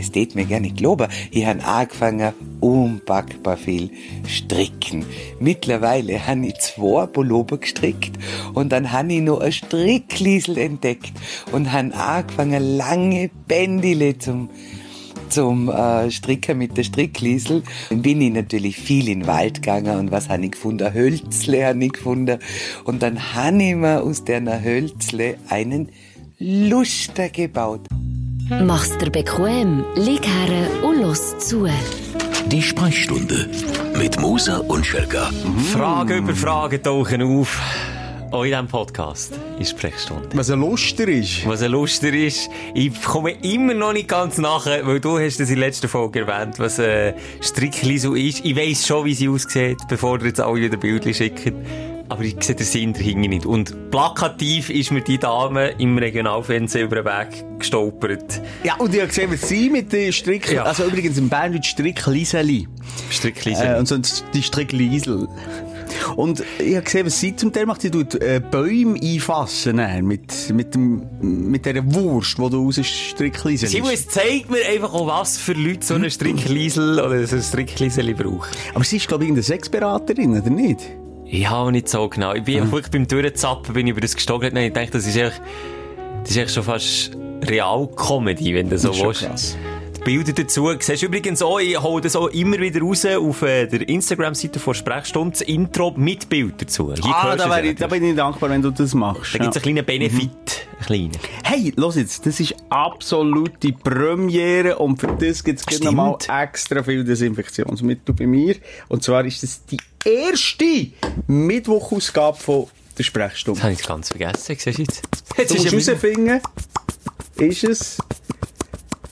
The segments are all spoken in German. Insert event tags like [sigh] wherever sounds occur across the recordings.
das tät mir gerne glauben, ich han angefangen, unpackbar viel stricken. Mittlerweile han ich zwei Pullover gestrickt und dann han ich noch ein Strickliesel entdeckt und han angefangen, lange Bändile zum zum äh, Stricken mit der Strickliesel. Dann bin ich natürlich viel in den Wald gegangen und was habe ich gefunden? Hölzle habe ich gefunden. Und dann habe ich mir aus der Hölzle einen Luster gebaut. Mach's dir bequem, lieg her und los zu. Die Sprechstunde mit Musa und Schelga. Frage über Frage tauchen auf. Auch in diesem Podcast ist Sprechstunde. Was ein Luster ist. Was ein Luster ist. Ich komme immer noch nicht ganz nachher, weil du hast es in der letzten Folge erwähnt, was ein Strickli so ist. Ich weiss schon, wie sie aussieht, bevor ihr jetzt alle wieder Bildchen schickt. Aber ich sehe den Sinn dahinter nicht. Und plakativ ist mir die Dame im Regionalfernsehen über den Weg gestolpert. Ja, und ich habe gesehen, was sie mit den Strick... Ja. Also übrigens im Bern Strickliseli. Strickliseli. Äh, und sonst die Strickliesel. Und ich habe gesehen, was sie zum Teil macht. Sie tut äh, Bäume einfassen äh, mit, mit, dem, mit dieser Wurst, die du aus Strickliesel Sie es zeigt mir einfach auch, was für Leute so eine Strickliesel oder so ein Strickliseli brauchen. Aber sie ist, glaube ich, irgendeine Sexberaterin, oder nicht? Ja, nicht so genau. Ich bin Mhm. wirklich beim Durchzappen bin ich über das gestogert. Nein, ich denke, das ist echt, das ist echt schon fast Real-Comedy, wenn du so willst. krass. Bilder dazu. Siehst übrigens auch, ich hole das auch immer wieder raus auf äh, der Instagram-Seite von Sprechstunde, das Intro mit Bild dazu. Hier Ah, da, ich, da bin ich dankbar, wenn du das machst. Da gibt es Ja. einen kleinen Benefit. Einen kleinen. Hey, los jetzt, das ist absolute Premiere und für das gibt es nochmal extra viel Desinfektionsmittel bei mir. Und zwar ist das die erste Mittwochausgabe von der Sprechstunde. Das habe ich ganz vergessen. Siehst du jetzt? Jetzt Du musst ja herausfinden, ist es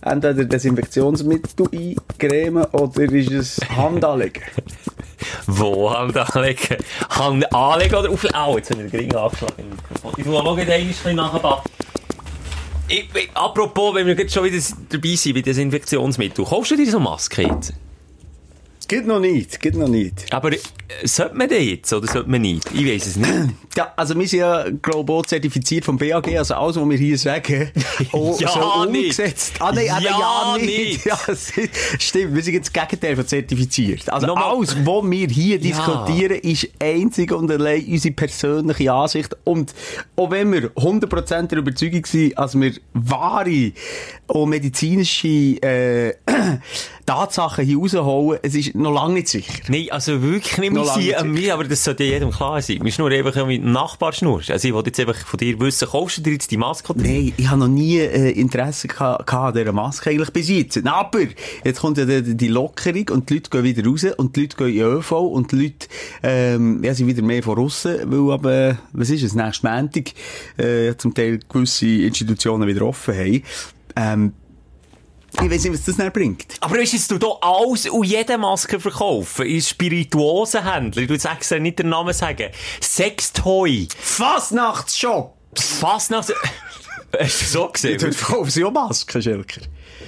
entweder Desinfektionsmittel eincremen oder ist es Handanlegen? [laughs] Wo Hand anlegen? Hand anlegen oder auflegen? Au, jetzt habe ich den Ring angeschlagen. Ich tue mal noch ein bisschen ich, apropos, wenn wir jetzt schon wieder dabei sind bei Desinfektionsmittel, kaufst du dir so Maske jetzt? Geht noch nicht, geht noch nicht. Aber äh, sollte man den jetzt oder sollte man nicht? Ich weiß es nicht. [clears throat] Ja, also wir sind ja global zertifiziert vom BAG, also alles, was wir hier sagen, [laughs] auch Ja, so nicht. umgesetzt. Ah, nein, Ja, ja, nicht. nicht. [laughs] Ja, stimmt, wir sind jetzt das Gegenteil von zertifiziert. Also Nochmal. alles, was wir hier Ja. diskutieren, ist einzig und allein unsere persönliche Ansicht. Und auch wenn wir 100% der Überzeugung sind, als wir wahre und medizinische äh, [clears throat] Tatsachen hier rausholen, es ist noch lange nicht sicher. Nein, also wirklich nicht. Noch nicht an mir, aber das sollte ja jedem klar sein. Wir schnurren einfach mit dem Nachbar schnurren. Also ich wollte jetzt einfach von dir wissen, kaufst du dir jetzt die Maske oder? Nein, ich habe noch nie äh, Interesse geha- gehabt an dieser Maske eigentlich bis jetzt. Aber jetzt kommt ja die, die Lockerung und die Leute gehen wieder raus und die Leute gehen in ÖV und die Leute ähm, ja, sind wieder mehr von aussen, weil aber, was ist es, nächsten Montag äh, zum Teil gewisse Institutionen wieder offen haben. Ähm, ich weiss nicht, was das dann bringt. Aber weißt du, jetzt du da alles und jede Maske verkaufen? In Spirituosenhändler, ich will jetzt extra nicht den Namen sagen. Sextoy. Fastnachtsshop! Fast nach... [laughs] Hast du so gesehen? Dort verkaufen sie auch Masken, Schelker.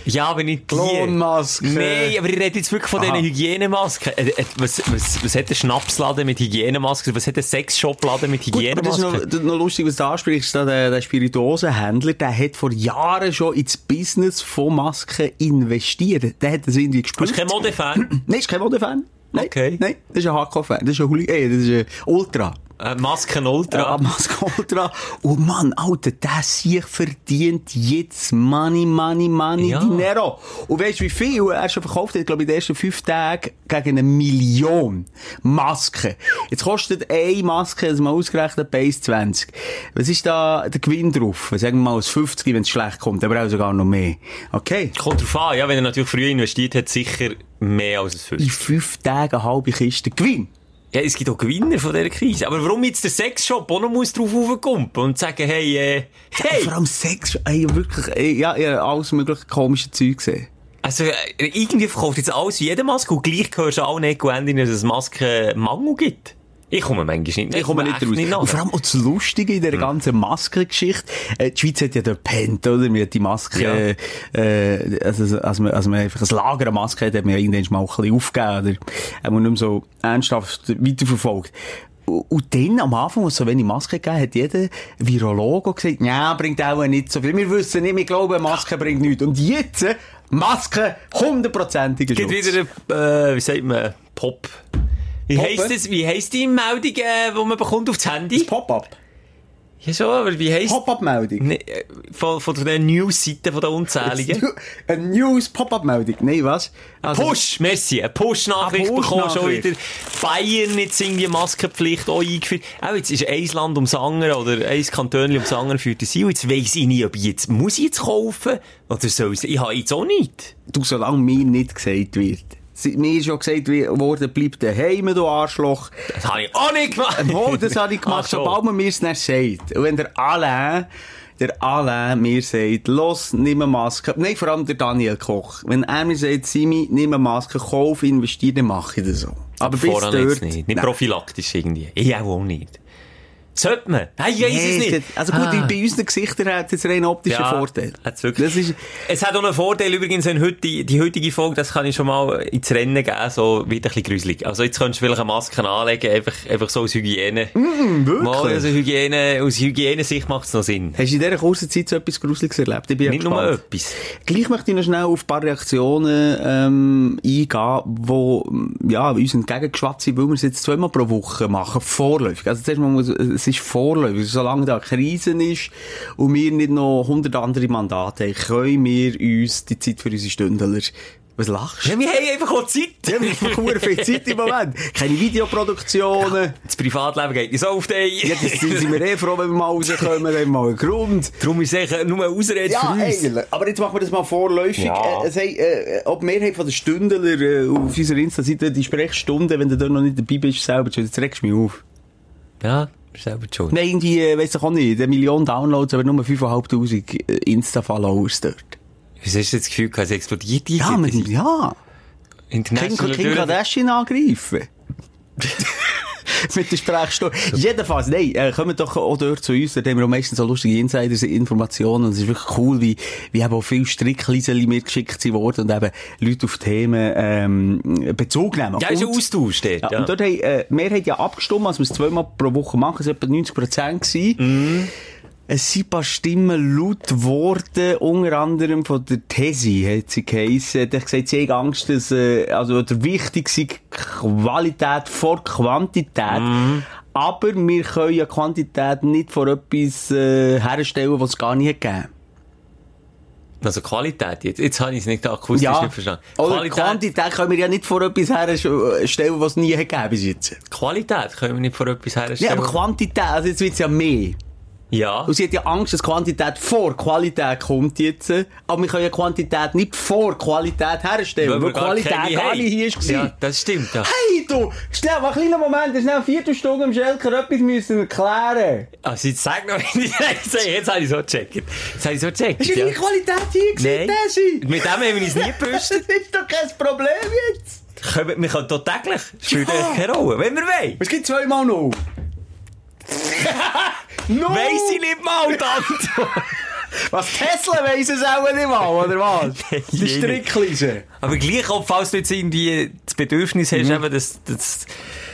Ja, aber nicht. Klonmasken. Nein, aber ich rede jetzt wirklich von Aha. diesen Hygienemasken. Äh, äh, was, was, was hat ein Schnapsladen mit Hygienemasken? Was hat ein Sexshopladen mit Gut, aber das ist Hygienemasken? noch, noch lustig, was du ansprichst. Der, der Spirituosenhändler, der hat vor Jahren schon ins Business von Masken investiert. Der hat das irgendwie Du gespürt. bist kein Modefan? [clears throat] Nein, ist kein Modefan. Nein, Okay. Nein, das ist ein Hardcore-Fan. Das ist ein Hooli äh, das ist ein Ultra. Äh, Masken Ultra. Ja, Maske Ultra. Oh Mann, Alter, der sich verdient jetzt Money, Money, Money, Ja. Dinero. Und weißt du, wie viel er schon verkauft hat? Ich glaube, in den ersten fünf Tagen gegen eine Million Masken. Jetzt kostet eine Maske, also mal ausgerechnet, bei 1,20. Was ist da der Gewinn drauf? Sagen wir mal, aus 50, wenn es schlecht kommt, aber auch sogar noch mehr. Okay. Kommt drauf an, ja, wenn er natürlich früher investiert hat, sicher mehr als es In 50. fünf Tagen halbe Kiste Gewinn. Ja, es gibt auch Gewinner von dieser Krise. Aber warum jetzt der Sexshop auch noch muss drauf aufkumpen und sagen, hey, äh, hey, Vor allem Sex, ey, wirklich, ey, ja, ich habe alles mögliche komische Zeug gesehen. also, äh, irgendwie verkauft jetzt alles jede Maske und gleich hörst du nicht Enden, dass es Maskenmangel gibt. Ich komme manchmal nicht, Ich komme nicht raus. nach. und vor allem auch das Lustige in dieser ganzen Maskengeschichte. Äh, die Schweiz hat ja den Pent, oder? Man hat die Maske, äh, also, als man, als man einfach ein Lager an Masken hat, hat man ja irgendwann mal ein bisschen aufgegeben, oder? Hat man nicht mehr so ernsthaft weiterverfolgt. Und dann, am Anfang, als es so wenig Masken gegeben hat, jeder Virologe gesagt, ja, bringt auch nicht so viel. Wir wissen nicht, wir glauben, Masken bringt nichts. Und jetzt, äh, Maske, hundertprozentiger Gibt Schutz. wieder, äh, wie sagt man, Pop. Wie heisst das, wie heisst die Meldung, äh, die man bekommt aufs Handy? Pop-up. Ja schon, aber wie heisst... Pop-up-Meldung. Ne, von, von den News-Seiten von den Unzähligen. Eine News-Pop-up-Meldung. Nein, was? Also, Push, merci, eine Push-Nachricht Eine bekommen schon wieder. Bayern jetzt irgendwie Maskenpflicht auch eingeführt. Auch jetzt ist ein Land ums andere oder ein Kanton ums andere führt das ein. Und jetzt weiss ich nicht, ob ich jetzt, muss ich jetzt kaufen? Oder soll ich, ich habe jetzt auch nicht. Du, solange mir nicht gesagt wird. Mir ist schon gesagt worden, bleib daheim, du Arschloch. Das habe ich auch nicht gemacht. Oh, das habe ich gemacht, Ach so. sobald man mir es dann sagt. Und wenn der Alain, der Alain mir sagt, los, nimm eine Maske. Nein, vor allem der Daniel Koch. Wenn er mir sagt, Simi, nimm eine Maske, kauf, investiere, dann mache ich das so. Aber bis dort... nicht. Nicht Nein. prophylaktisch irgendwie. Ich auch nicht. Sollte man? Ich weiss Nee, es nicht. Also gut, Ah. bei unseren Gesichtern hat es rein optischen Vorteil. hat's wirklich. Das ist, Es hat auch einen Vorteil, übrigens, wenn heute, die, die heutige Folge, das kann ich schon mal ins Rennen geben, so wird ein bisschen gruselig. Also jetzt könntest du vielleicht eine Maske anlegen, einfach, einfach so aus Hygiene. mm, wirklich? Mal, also Hygiene, aus Hygienesicht macht es noch Sinn. Hast du in dieser kurzen Zeit so etwas Gruseliges erlebt? Ich bin ja Nicht nur gespannt. etwas. Gleich möchte ich noch schnell auf ein paar Reaktionen ähm, eingehen, die ja, uns entgegengeschwatzt sind, weil wir es jetzt zweimal pro Woche machen, vorläufig. Also zuerst mal, muss, ist vorläufig. Solange da eine Krise ist und wir nicht noch hundert andere Mandate haben, können wir uns die Zeit für unsere Stündler... Was lachst du? Ja, wir haben einfach auch Zeit. Ja, wir haben verdammt viel Zeit im Moment. Keine Videoproduktionen. Das Privatleben geht nicht so auf dich. Ja, das sind wir eh froh, wenn wir mal rauskommen, dann haben wir mal einen Grund. Darum ist es nur eine Ausrede Ja, für uns. eigentlich. Aber jetzt machen wir das mal vorläufig. Ja. Äh, es haben, äh, ob Mehrheit von den Stündler äh, auf unserer Insta-Seite die Sprechstunde, wenn du da noch nicht dabei bist, selber jetzt regst du mich auf. Ja, selber schon. Nein, irgendwie, äh, weiss ich auch nicht, eine Million Downloads, aber nur 5'500 äh, Insta-Followers dort. Wieso hast du jetzt das Gefühl, gehabt, es explodiert die Ja, man, ja. Kim, International Kim Kardashian angreifen. [laughs] [laughs] Mit der Sprechstunde. Jedenfalls, nein, äh, kommen doch auch dort zu uns, da haben wir auch meistens so lustige Insiders-Informationen und es ist wirklich cool, wie, wie eben auch viele Strickliseli mir geschickt sind worden und eben Leute auf Themen, ähm, Bezug nehmen. Ja, ist ein Austausch dort. ja, Ja, Und dort haben, äh, haben ja abgestimmt, als wir es zweimal pro Woche machen, es waren etwa 90 Prozent gewesen. Es sind ein paar Stimmen laut geworden, unter anderem von der Tesi, hat sie geheissen. Hat gesagt, sie haben Angst, dass, äh, also, der wichtig sei Qualität vor Quantität. Aber wir können ja Quantität nicht vor etwas, äh, herstellen, was es gar nicht hat gegeben. Also Qualität, jetzt, jetzt habe ich es nicht akustisch nicht verstanden. Oder Qualität, Quantität können wir ja nicht vor etwas herstellen, was es nie hat gegeben bis jetzt. Qualität können wir nicht vor etwas Ja, herstellen. aber Quantität, also jetzt wird's ja mehr. Ja. Und sie hat ja Angst, dass Quantität vor Qualität kommt jetzt. Aber wir können ja Quantität nicht vor Qualität herstellen, weil, wir gar Qualität gar nicht hier war. Ja, das stimmt, ja. Hey, du! Schnell, mal einen kleinen Moment, schnell eine Viertelstunde im Schelker etwas müssen erklären. Also jetzt sag noch nicht, [laughs] jetzt habe ich so gecheckt. Jetzt habe ich so gecheckt, du ja. die Qualität hier gesehen, Nein. Desi? Mit dem haben wir uns nie [laughs] Das gebüstet. ist doch kein Problem jetzt. Können- Wir können hier täglich. Spielt Ja. keine Rolle. Wenn wir wollen. Es gibt zweimal noch. [laughs] no! Weiss ich nicht mal, [laughs] Antwort. Was, Tesla weiss es auch nicht mal, oder was? [laughs] Die Nein. Stricklinse. Aber gleich, auch, falls du jetzt irgendwie das Bedürfnis hast, eben, dass, dass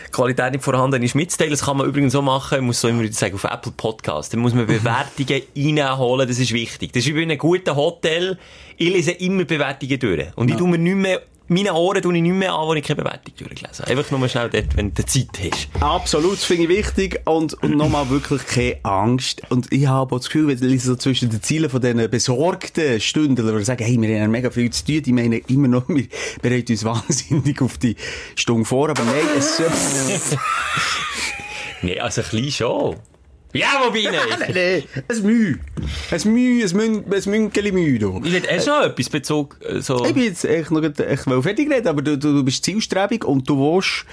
die Qualität nicht vorhanden ist, mitzuteilen, das kann man übrigens so machen, ich muss so immer wieder sagen, auf Apple Podcast, da muss man [laughs] Bewertungen reinholen, das ist wichtig. Das ist wie bei einem guten Hotel, ich lese immer Bewertungen durch. Und ich tu mir nicht mehr, meine Ohren tue ich nicht mehr an, wo ich keine Bewertung durchlese. Einfach nur schnell dort, wenn du Zeit hast. Absolut, das finde ich wichtig. Und, und nochmal wirklich keine Angst. Und ich habe auch das Gefühl, wenn ich so zwischen den Zielen von diesen besorgten Stunden, die sagen, hey, wir haben mega viel zu tun, die meinen immer noch, [laughs] wir bereiten uns wahnsinnig auf die Stunde vor. Aber nein, es soll... [laughs] Nee, also ein bisschen schon. Ja, wobei nicht. nein, [laughs] ein Mühe. Ein Mühe, ein, Mün ein Münkeli Mühe. Ich will erst noch etwas Bezug, äh, so. Ich bin jetzt echt noch, ich will fertig reden, aber du, du, bist zielstrebig und du willst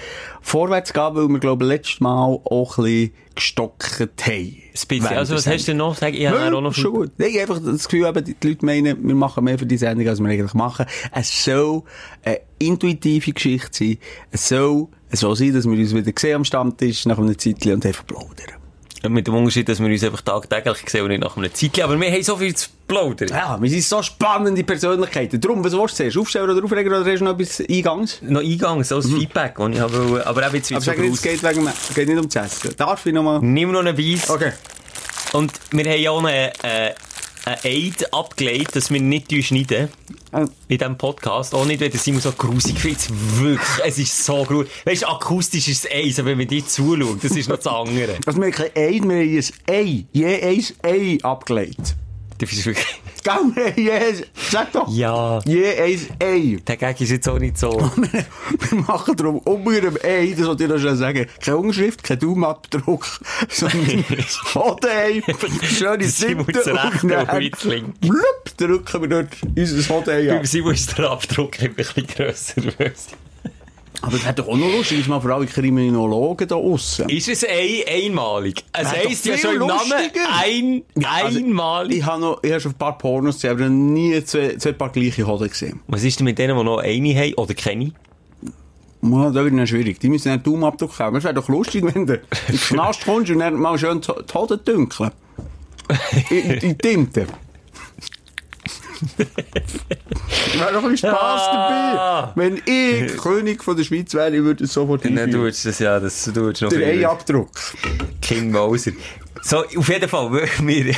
vorwärts gehen, weil wir, glaube ich, letztes Mal auch ein bisschen gestockt haben. Bisschen. Also, was hast du noch? Sag, ich habe auch noch schon gut. Nee, einfach das Gefühl, eben, die Leute meinen, wir machen mehr für die Sendung, als wir eigentlich machen. Es soll eine intuitive Geschichte sein. Es soll so sein, dass wir uns wieder sehen am Stammtisch nach einem Zeitchen und einfach plaudern. Mit dem Unterschied, dass wir uns einfach tagtäglich sehen und nicht nach einem Zeitchen. Aber wir haben so viel zu plaudern. Ja, wir sind so spannende Persönlichkeiten. Darum, was willst du zuerst? Aufstellen oder aufregen oder hast du noch etwas Eingangs? Noch Eingang, so als Feedback, das ich habe, aber auch jetzt Aber wieder so sag groß. geht, wegen, geht nicht um das Essen. Darf ich noch mal? Nimm noch einen Weiss. Okay. Und wir haben ja auch einen, äh, einen Eid abgelegt, dass wir nicht schneiden. Oh. In diesem Podcast. Auch nicht, wenn der Simon so grusig findet. Wirklich. Es ist so grusig. Weißt du, akustisch ist es eins, aber wenn man dir zuschaut, das ist noch das andere. Also wir haben kein Ei, wir haben ein Ei. Je ein Ei abgelegt. Das ist wirklich... Gell, je, sag doch. Ja. Je ein Ei. Der Gag ist jetzt auch nicht so... Wir machen darum unter dem Ei, das wollte ich noch schnell sagen, keine Unterschrift, kein Daumenabdruck, sondern Hodenei, schöne zurecht, und dann blub, drücken wir dort unser Hodenei Beim ab. Simon ist der Abdruck ein bisschen grösser. Aber das wäre doch auch noch lustig, ist mal für alle Kriminologen da aussen. Ist es ein, einmalig? Es heisst ja schon im Namen ein, also, einmalig. Ich habe noch, ich habe schon ein paar Pornos gesehen, aber nie zwei, zwei paar gleiche Hoden gesehen. Was ist denn mit denen, die noch eine haben oder keine? Ja, das wird dann schwierig. Die müssen einen Daumenabdruck haben. Es wäre doch lustig, wenn du in den Knast kommst und dann mal schön die die Hoden dünkeln. [laughs] In, in Tinte. Wäre doch ein Spass Ah. dabei. Wenn ich König von der Schweiz wäre, ich würde es sofort Dann einführen. tust du das ja, das tust du noch Der viel. Eiabdruck. King Mauser. So, auf jeden Fall, wir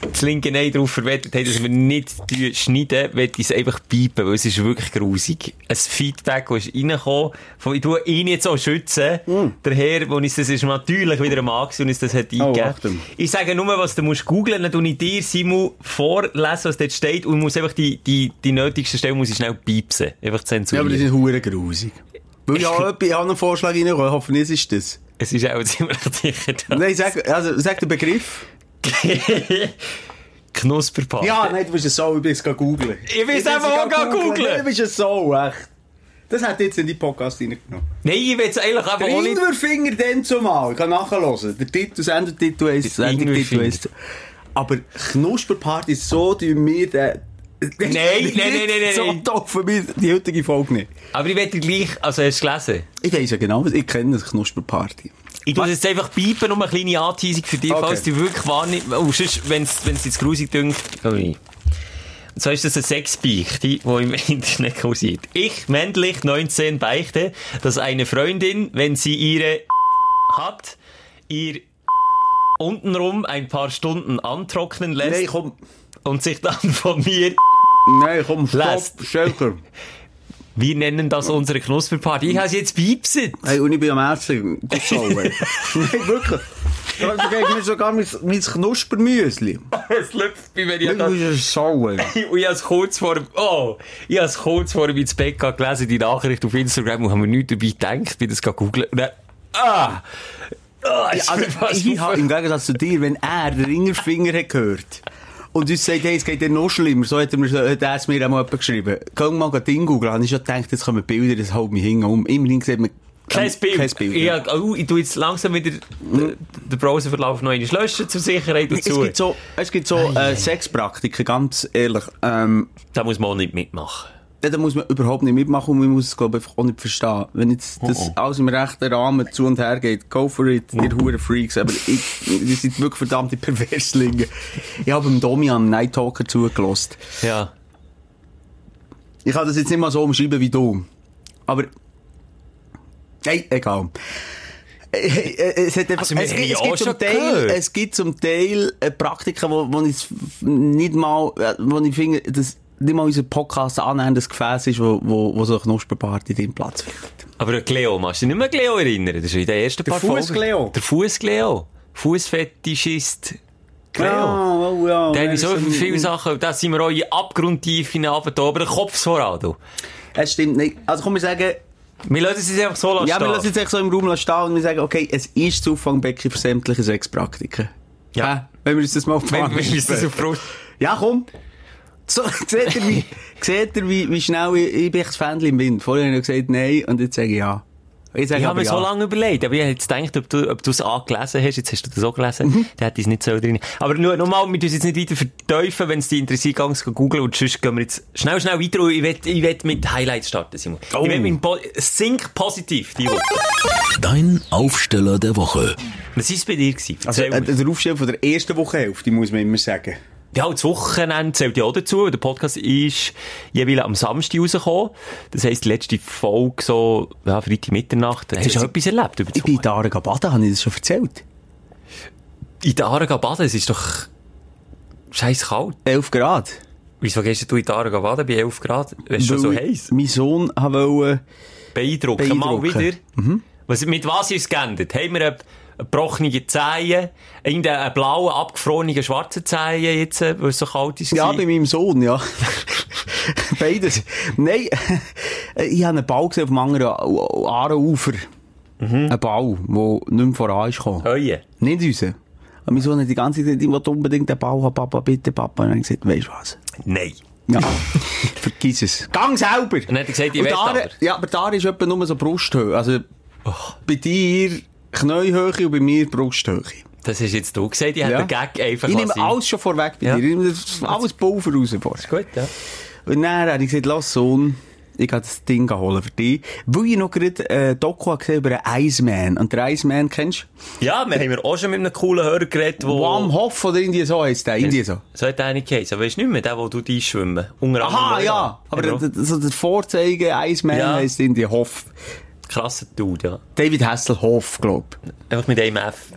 das linke Ei darauf verwettet haben, dass wir nicht schneiden, will ich es einfach piepen, weil es ist wirklich grusig. Ein Feedback, das ist reingekommen, von, ich tue ihn jetzt auch schützen. Der Herr, der uns das ist natürlich wieder Mann gewesen und uns das hat eingegeben. Achtung. ich sage nur, was du musst googlen, dann tue ich dir, Simon, vorlesen, was dort steht und muss einfach die, die, die nötigsten Stellen muss ich schnell piepsen. Einfach Ja, zensurieren. aber das ist hure grusig. Weil ich ich habe einen Vorschlag reingekommen, hoffentlich ist das. es ist auch [laughs] ziemlich da. Nein, sag, also, sag den Begriff. [laughs] Knusperparty. Ja, nein, du bist ein Sau, ich bin es googeln. Ich will es einfach auch gehen. Nein, Du bist ein Sau, echt. Das hat jetzt in die Podcast reingenommen. Nein, ich will es eigentlich einfach Der auch nicht... Ingwerfinger dann zumal, ich kann nachhören. Der Titel, Sendertitel Der Sendertitel heisst. Aber Knusperparty, so tun wir den... Nein, nein, nein, nein, nein, So doof für mich die heutige Folge nicht. Aber ich werde gleich, also hast du gelesen? Ich weiss ja genau, ich kenne, das Knusperparty. Ich tue jetzt einfach piepen, um eine kleine Anteasung für dich, Okay. falls du wirklich wahrnimmst. Oh, sonst, wenn es jetzt grusig dünkt, rein. Und so ist das eine Sexbeichte, die im [laughs] Internet kursiert. Ich, männlich, 19, beichte, dass eine Freundin, wenn sie ihre [laughs] hat, ihr [laughs] untenrum ein paar Stunden antrocknen lässt komm. und sich dann von mir, Nein, komm, stopp, Lässt. Wir nennen das unsere Knusperparty. Ich habe sie jetzt piepset. Hey, und ich bin am Essen. Ey. [laughs] Nein, wirklich. Du gibst mir sogar mein, mein Knuspermüsli. Es läuft bei mir ja ey. [laughs] Und ich habe es kurz vor, oh, ich habe es kurz vor ins Bett gelesen, die Nachricht auf Instagram, und habe mir nichts dabei gedacht, bin das googeln. Und dann, ah, ah, ist Also, ich auf- im Gegensatz zu dir, wenn er den Ringerfinger hat gehört und uns sagt, hey, es geht dir noch schlimmer, so hat er, mir, hat er es mir auch mal jemand geschrieben. Können wir mal Ding googeln? Habe ich schon gedacht, jetzt kommen Bilder, das haut mich hin um. Immerhin sieht man Kein Bild. Kein Bild. Ja. oh, ich tue jetzt langsam wieder den, den Browserverlauf noch einmal löschen, zur Sicherheit Es dazu. gibt so, es gibt so äh, Sexpraktiken, ganz ehrlich. Ähm, Da muss man auch nicht mitmachen. Ja, da muss man überhaupt nicht mitmachen und man muss es, glaube ich, einfach auch nicht verstehen. Wenn jetzt das Oh, alles im rechten Rahmen zu und her geht, go for it, ihr hure Freaks. Aber ich, die sind wirklich verdammte Perverslinge. Ich habe dem Domian Night Talker zugelassen. Ja. Ich kann das jetzt nicht mal so umschreiben wie du. Aber, hey, egal. Es, hat einfach, Also, es, gibt, es, gibt zum Teil, gehört. es gibt zum Teil Praktiken, wo, wo ich nicht mal, äh, wo ich finde, dass nicht mal unser Podcast annäherndes Gefäß ist, wo, wo, wo so eine Knusperparty drin Platz findet. Aber an Cleo, machst du dich nicht mehr an Cleo erinnern? Das ist in den ersten Der paar Folgen. Fuss-Cleo? Der Fuß-Cleo. Fußfetischist Cleo. oh, ja. Da haben wir ja, so viele Sachen, da sind wir auch in Abgrundtiefen runter, aber der Kopf so an, du. Es stimmt nicht. Also komm, wir sagen, Wir lassen es einfach so lassen ja, wir lassen jetzt echt so im Raum stehen und wir sagen, okay, es ist das Auffangbecken für sämtliche Sexpraktiken. Ja. Äh, wenn wir uns das mal auf die Wenn wir uns das auf. Ja, komm. So, [laughs] seht ihr, wie, seht ihr, wie, wie schnell ich, ich bin das Fähnchen im Wind. Vorher habe ich gesagt nein und jetzt sage ich ja. Ich ich habe mir ja. so lange überlegt, aber ich habe jetzt gedacht, ob du, ob du es angelesen hast. Jetzt hast du das auch gelesen. Mhm. Der hat es nicht so drin. Aber nur, nochmal, wir tun es jetzt nicht weiter verteufeln, wenn es dich interessiert, geh es googeln und sonst gehen wir jetzt schnell, schnell weiter und ich will, ich will mit Highlights starten, Simon. Oh. Ich will mit Po- Think positiv, die Woche. Dein Aufsteller der Woche. Was war es bei dir? Gewesen? Also, äh, der Aufstell von der ersten Wochenhälfte, muss man immer sagen. Ja, das Wochenende zählt ja auch dazu. weil Der Podcast ist jeweils am Samstag rausgekommen. Das heisst, die letzte Folge so, ja, Freitag Mitternacht. Hast du auch etwas erlebt über Ich bin in der Aare baden, habe ich das schon erzählt? In der Aare baden, es ist doch Scheiß kalt. 11 Grad. Wieso gehst du in die Aare baden bei 11 Grad? Es ist schon so heiß. Mein Sohn wollte, Beeindrucken. Mal Beeindrucken. wieder. Was, mit was ist es geändert? Haben wir gebrochene Zehen, irgendeinen blauen, abgefrorenen, schwarzen Zehen jetzt, äh, weil es so kalt ist? Ja, bei meinem Sohn, ja. [laughs] Beides. Nein, ich habe einen Bau gesehen auf dem anderen Aarenufer. Mhm. Ein Bau, der nicht mehr voran ist gekommen. Heue. Nicht raus. Und mein Sohn hat die ganze Zeit, ich unbedingt den Bau haben, Papa, bitte, Papa. Und dann gesagt, weisst du was? Nein. Ja, [laughs] vergiss es. Gang selber! Und dann hat er gesagt, ich will aber. Ja, aber da ist etwa nur so Brusthöhe. Also, bei dir Knäuhöhe und bei mir Brusthöhe. Das hast jetzt du gesagt, ich Ja. den Gag einfach Ich nehme alles schon vorweg bei Ja. dir. Ich nehme alles Pulver raus vorher. Gut, ja. Und dann habe ich gesagt, lass Sohn, ich gehe das Ding holen für dich. Weil ich noch gerade äh, Doku habe gesehen über einen Iceman. Und der Iceman kennst Ja, wir haben auch schon mit einem coolen Hörer geredet, du? wo... Wam Hof oder irgendwie so heisst der. Irgendwie so. So hat einer geheißen. Aber ist nicht mehr der, wo du die schwimmen. Unter Aha, ja. Aber der, der, so der Vorzeige Iceman Ja. heisst irgendwie Hoff. Krasser Dude, ja. David Hasselhoff, glaub Einfach mit einem F.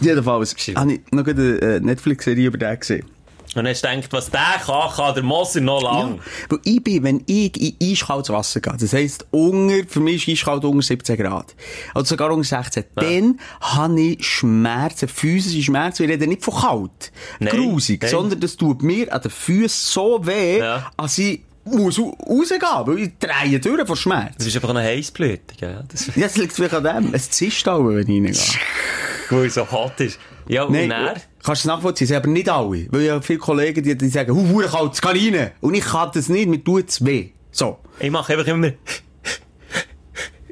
Jedenfalls habe ich noch eine äh, Netflix-Serie über den gesehen. Und dann hast du gedacht, was der kann, kann der Moser noch lang. Weil ich bin, wenn ich in eiskaltes Wasser gehe, das heisst, unter, für mich ist eiskalt unter 17 Grad. Oder sogar unter 16. Dann habe ich Schmerzen, physische Schmerzen. Wir reden nicht von kalt, Nein, grusig, nein. sondern das tut mir an den Füßen so weh, Ja. als ich muss ra- rausgehen, weil ich drehe durch vor Schmerz. Das ist einfach eine Heissblüte, gell? Das Das liegt vielleicht an dem. Es zischt auch, wenn ich reingehe. [laughs] weil es so hot ist. Ja, und Nein, er? kannst du es nachvollziehen? Aber nicht alle. Weil ich habe viele Kollegen, die, die sagen, hu, kalt, es kann rein. Und ich kann das nicht, mir tut es weh. So. Ich mache einfach immer...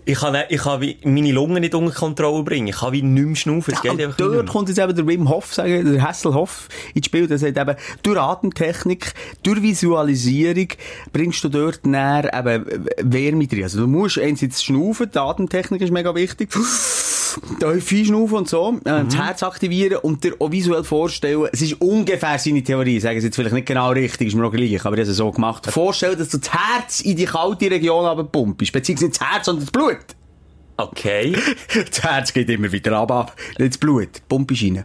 Ich kann, ich kann wie meine Lungen nicht unter Kontrolle bringen. Ich kann wie nicht mehr schnaufen. Es Ja, geht einfach dort kommt jetzt eben der Wim Hof, sagen, der Hasselhoff ins Spiel. Der sagt eben, durch Atemtechnik, durch Visualisierung bringst du dort näher eben Wärme drin. Also du musst einerseits schnaufen, die Atemtechnik ist mega wichtig. Tief einschnaufen und so, äh, das Herz aktivieren und dir auch visuell vorstellen, es ist ungefähr seine Theorie, ich sage es jetzt vielleicht nicht genau richtig, ist mir auch gleich, aber habe es so gemacht. Vorstellen, dass du das Herz in die kalte Region abpumpst, beziehungsweise nicht das Herz, sondern das Blut. Okay. [laughs] Das Herz geht immer wieder ab, ab. Nicht das Blut. Ist rein.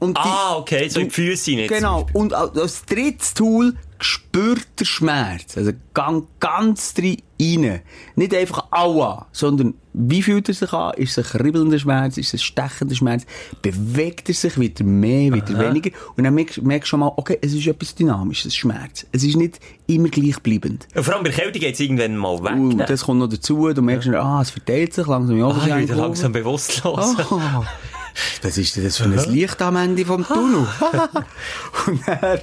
Und Ah, okay, so in die Füße nicht. Genau. Und als drittes Tool spürt der Schmerz. Also gang ganz drin rein. Nicht einfach aua, sondern wie fühlt er sich an? Ist es ein kribbelnder Schmerz? Ist es ein stechender Schmerz? Bewegt er sich wieder mehr, wieder weniger? Und dann merkst, merkst du schon mal, okay, es ist etwas Dynamisches, Schmerz. Es ist nicht immer gleichbleibend. Und vor allem bei Kälte geht es irgendwann mal weg. Und das kommt noch dazu. Du merkst, ah, es verteilt sich langsam in ah, ich bin Oberschenkel. langsam bewusstlos. Oh, was ist denn das für ein Licht am Ende vom Tunnel? und dann,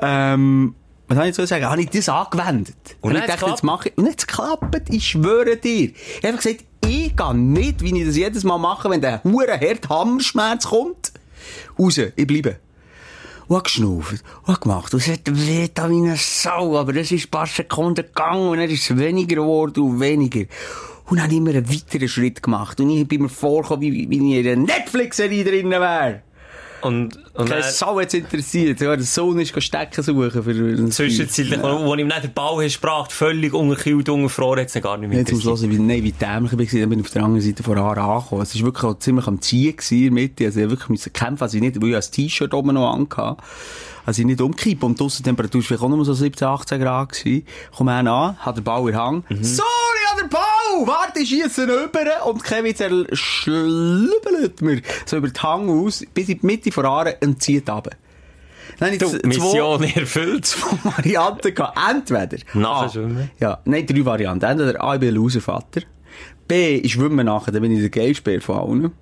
ähm, was soll ich so sagen? Habe ich das angewendet? Und Und ich dachte, jetzt mache ich, und jetzt klappt, ich schwöre dir. Ich habe gesagt, ich gehe nicht, wie ich das jedes Mal mache, wenn der hure hart Hammerschmerz kommt, raus, ich bleibe. Und hab geschnauft, und gemacht, und es hat weh da wie eine Sau, aber es ist ein paar Sekunden gegangen, und dann ist es weniger geworden und weniger. Und dann habe ich immer einen weiteren Schritt gemacht, und ich bin mir vorgekommen, wie, wie ich in einer Netflix-Serie drinnen wäre. Und, und Keine Sau hat's interessiert, ja, der Sohn ist Stecken suchen für ein zwischenzeitlich, wo, wo ihm nicht der Ball hast gebracht, völlig unterkühlt, ungefroren, hat es gar nicht mehr Jetzt muss ich wie, nein, wie dämlich ich war, dann bin ich auf der anderen Seite von Aare angekommen. Es war wirklich auch ziemlich am Ziehen in der Mitte. Also ich wirklich müssen kämpfen, also ich nicht, weil ich ein T-Shirt oben noch angehatte. Also ich nicht umkippen. Und die Aussentemperatur war vielleicht auch nur so 17, 18 Grad gewesen. Komm an, hat den Ball in der Hand. Sorry, an der Ball! Warte, ich schiesse rüber! Und Kevin schlübbelt mir so über den Hang aus, bis in die Mitte von Aare und zieht runter. Ich Du, zwei- Mission erfüllt. [laughs] zwei Varianten gehabt. Entweder. Nachher schwimmen? Ja, nein, drei Varianten. Entweder A, ich bin ein Loservater. B, ich schwimme nachher, dann bin ich der Geilspeer von allen.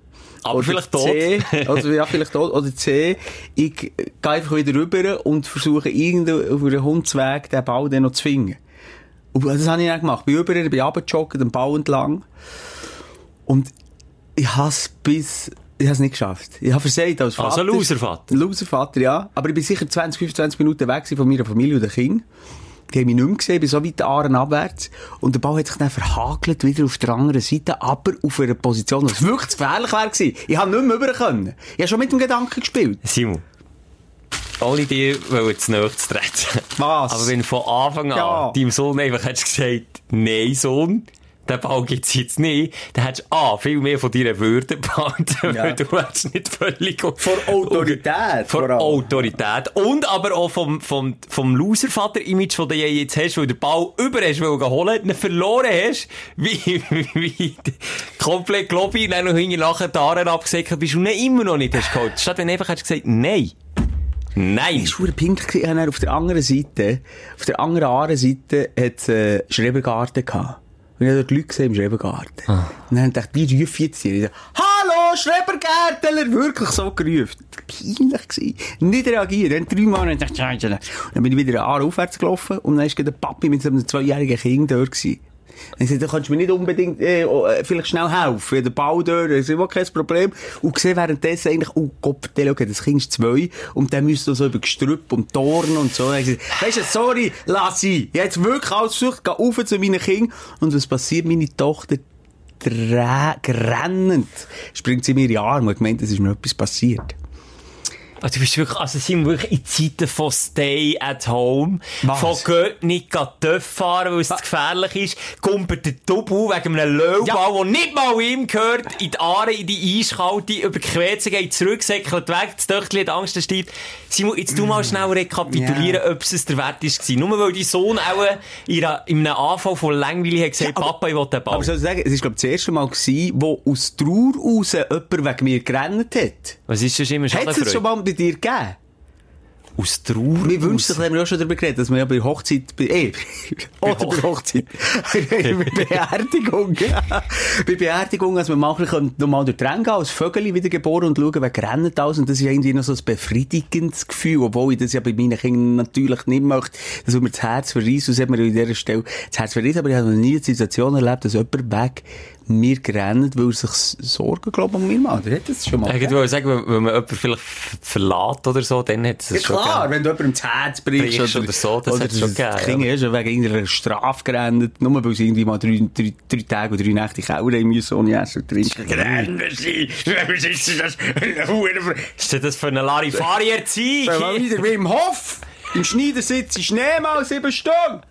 Aber Oder vielleicht C, tot. [laughs] oder, ja, vielleicht tot. Oder C, ich gehe einfach wieder rüber und versuche irgendwo auf einem Hundsweg den Ball dann noch zu finden. Und das habe ich dann gemacht. Bin rüber, bin runtergejoggt, den Ball entlang. Und ich habe es bis, ich habe es nicht geschafft. Ich habe versagt als Vater. Also Loservater. Loservater, ja. Aber ich bin sicher 20, 25 Minuten weg von meiner Familie und den Kindern. Die haben mich nicht mehr gesehen, ich bin so weit Aaren abwärts. Und der Ball hat sich dann verhagelt, wieder auf der anderen Seite, aber auf einer Position, die wirklich gefährlich wäre gewesen. Ich habe nicht mehr rüber können. Ich habe schon mit dem Gedanken gespielt. Simon. Ohne dir wollen zu nahe zu treten. Was? Aber wenn von Anfang an Ja. deinem Sohn einfach hättest gesagt, nein, Sohn, den Ball gibt's jetzt nicht, dann hättest du A, viel mehr von deiner Würde behalten, Ja. weil du hättest nicht völlig... Vor Autorität, vor. Autorität. Und aber auch vom, vom, vom Loser-Vater-Image, das du jetzt hast, weil du den Ball über hast holen, ihn verloren hast, [laughs] wie, wie, komplett Globi, dann noch hinten nachher die Haare abgesäckelt bist und dann immer noch nicht hast geholt. Statt wenn du einfach hättest gesagt, nein. Nein. Es war peinlich. gewesen. Ich dann Auf der anderen Seite, auf der anderen Aarenseite, hat es äh, Schrebergarten gehabt. Und ich habe dort Leute gesehen im Schrebergarten. Und dann habe ich gedacht, die rufen jetzt hier. Dachte, Hallo, Schrebergärtler! Wirklich so gerufen. Peinlich gewesen. Nicht reagiert. Dann dreimal. Und dann dachte ich, und dann bin ich wieder Aare aufwärts gelaufen. Und dann war der Papi mit so einem zweijährigen Kind dort gewesen. Ich sagte, du kannst mir nicht unbedingt, äh, äh, vielleicht schnell helfen. Der Ball dort ist, ist kein Problem. Und gesehen währenddessen eigentlich, oh Gott, der, schau, das Kind ist zwei. Und dann müsst du so über Gestrüpp und Toren und so. Ich gesagt, weisst du, sorry, lass. Ich habe jetzt wirklich alles versucht, geh rauf zu meinen Kindern. Und was passiert? Meine Tochter grennend springt sie mir in die Arme und gemeint, es ist mir etwas passiert. Also, du bist wirklich, also, sind wir wirklich in Zeiten von Stay at Home. Was? Von geht nicht TÜV fahren, weil es zu gefährlich ist. Kumpelt der Double wegen einem Löwball, Ja. der nicht mal ihm gehört, in die Aare, in die Eiskalte, über die Quetze geht, zurücksäckelt weg, das Töchtchen hat Angst, stirbt. Simon, jetzt du mal schnell rekapitulieren, ob es der Wert ist. Nur weil dein Sohn auch in, einem Anfall von Langweile hat gesagt, Ja, aber- Papa, ich will den Ball. Aber soll ich sagen, es ist, glaube ich, das erste Mal gewesen, wo aus Trauer raus jemand wegen mir gerannt hat. Was ist das immer Hat es das schon mal bei dir gegeben? Aus Trauer? Mir wünscht sich, da haben wir auch schon darüber geredet, dass man ja bei Hochzeit, bei, eh, [laughs] oder bei Hochzeit, [laughs] bei Beerdigung, bei Beerdigung, dass man manchmal nochmal durch die Ränge gehen, als Vögel wiedergeboren und schauen, wer rennt alles. Und das ist irgendwie noch so ein befriedigendes Gefühl, obwohl ich das ja bei meinen Kindern natürlich nicht möchte, dass mir das Herz verreist, das hat mir an dieser Stelle das Herz verreist, aber ich habe noch nie eine Situation erlebt, dass jemand weg mir gerannt, weil er sich Sorgen, glaube ich, um mir macht. Hat das schon mal Ich wollte sagen, wenn wenn man jemanden vielleicht ver- verlässt oder so, dann hat es Ja, schon klar, gegeben. wenn du jemandem das Herz brichst, Brichst oder so, das hat's schon gegeben, Das Kind ist ja wegen irgendeiner Strafe gerannt, nur weil sie irgendwie mal drei, drei, drei Tage oder drei Nächte haben müssen, ohne Essen Trinken. [laughs] Gerannt sie! Was ist das? Ist denn das für eine Larifari-Erziehung? [laughs] Wieder wie im Hof? Im Schneidersitz in Schnee mal sieben Stunden?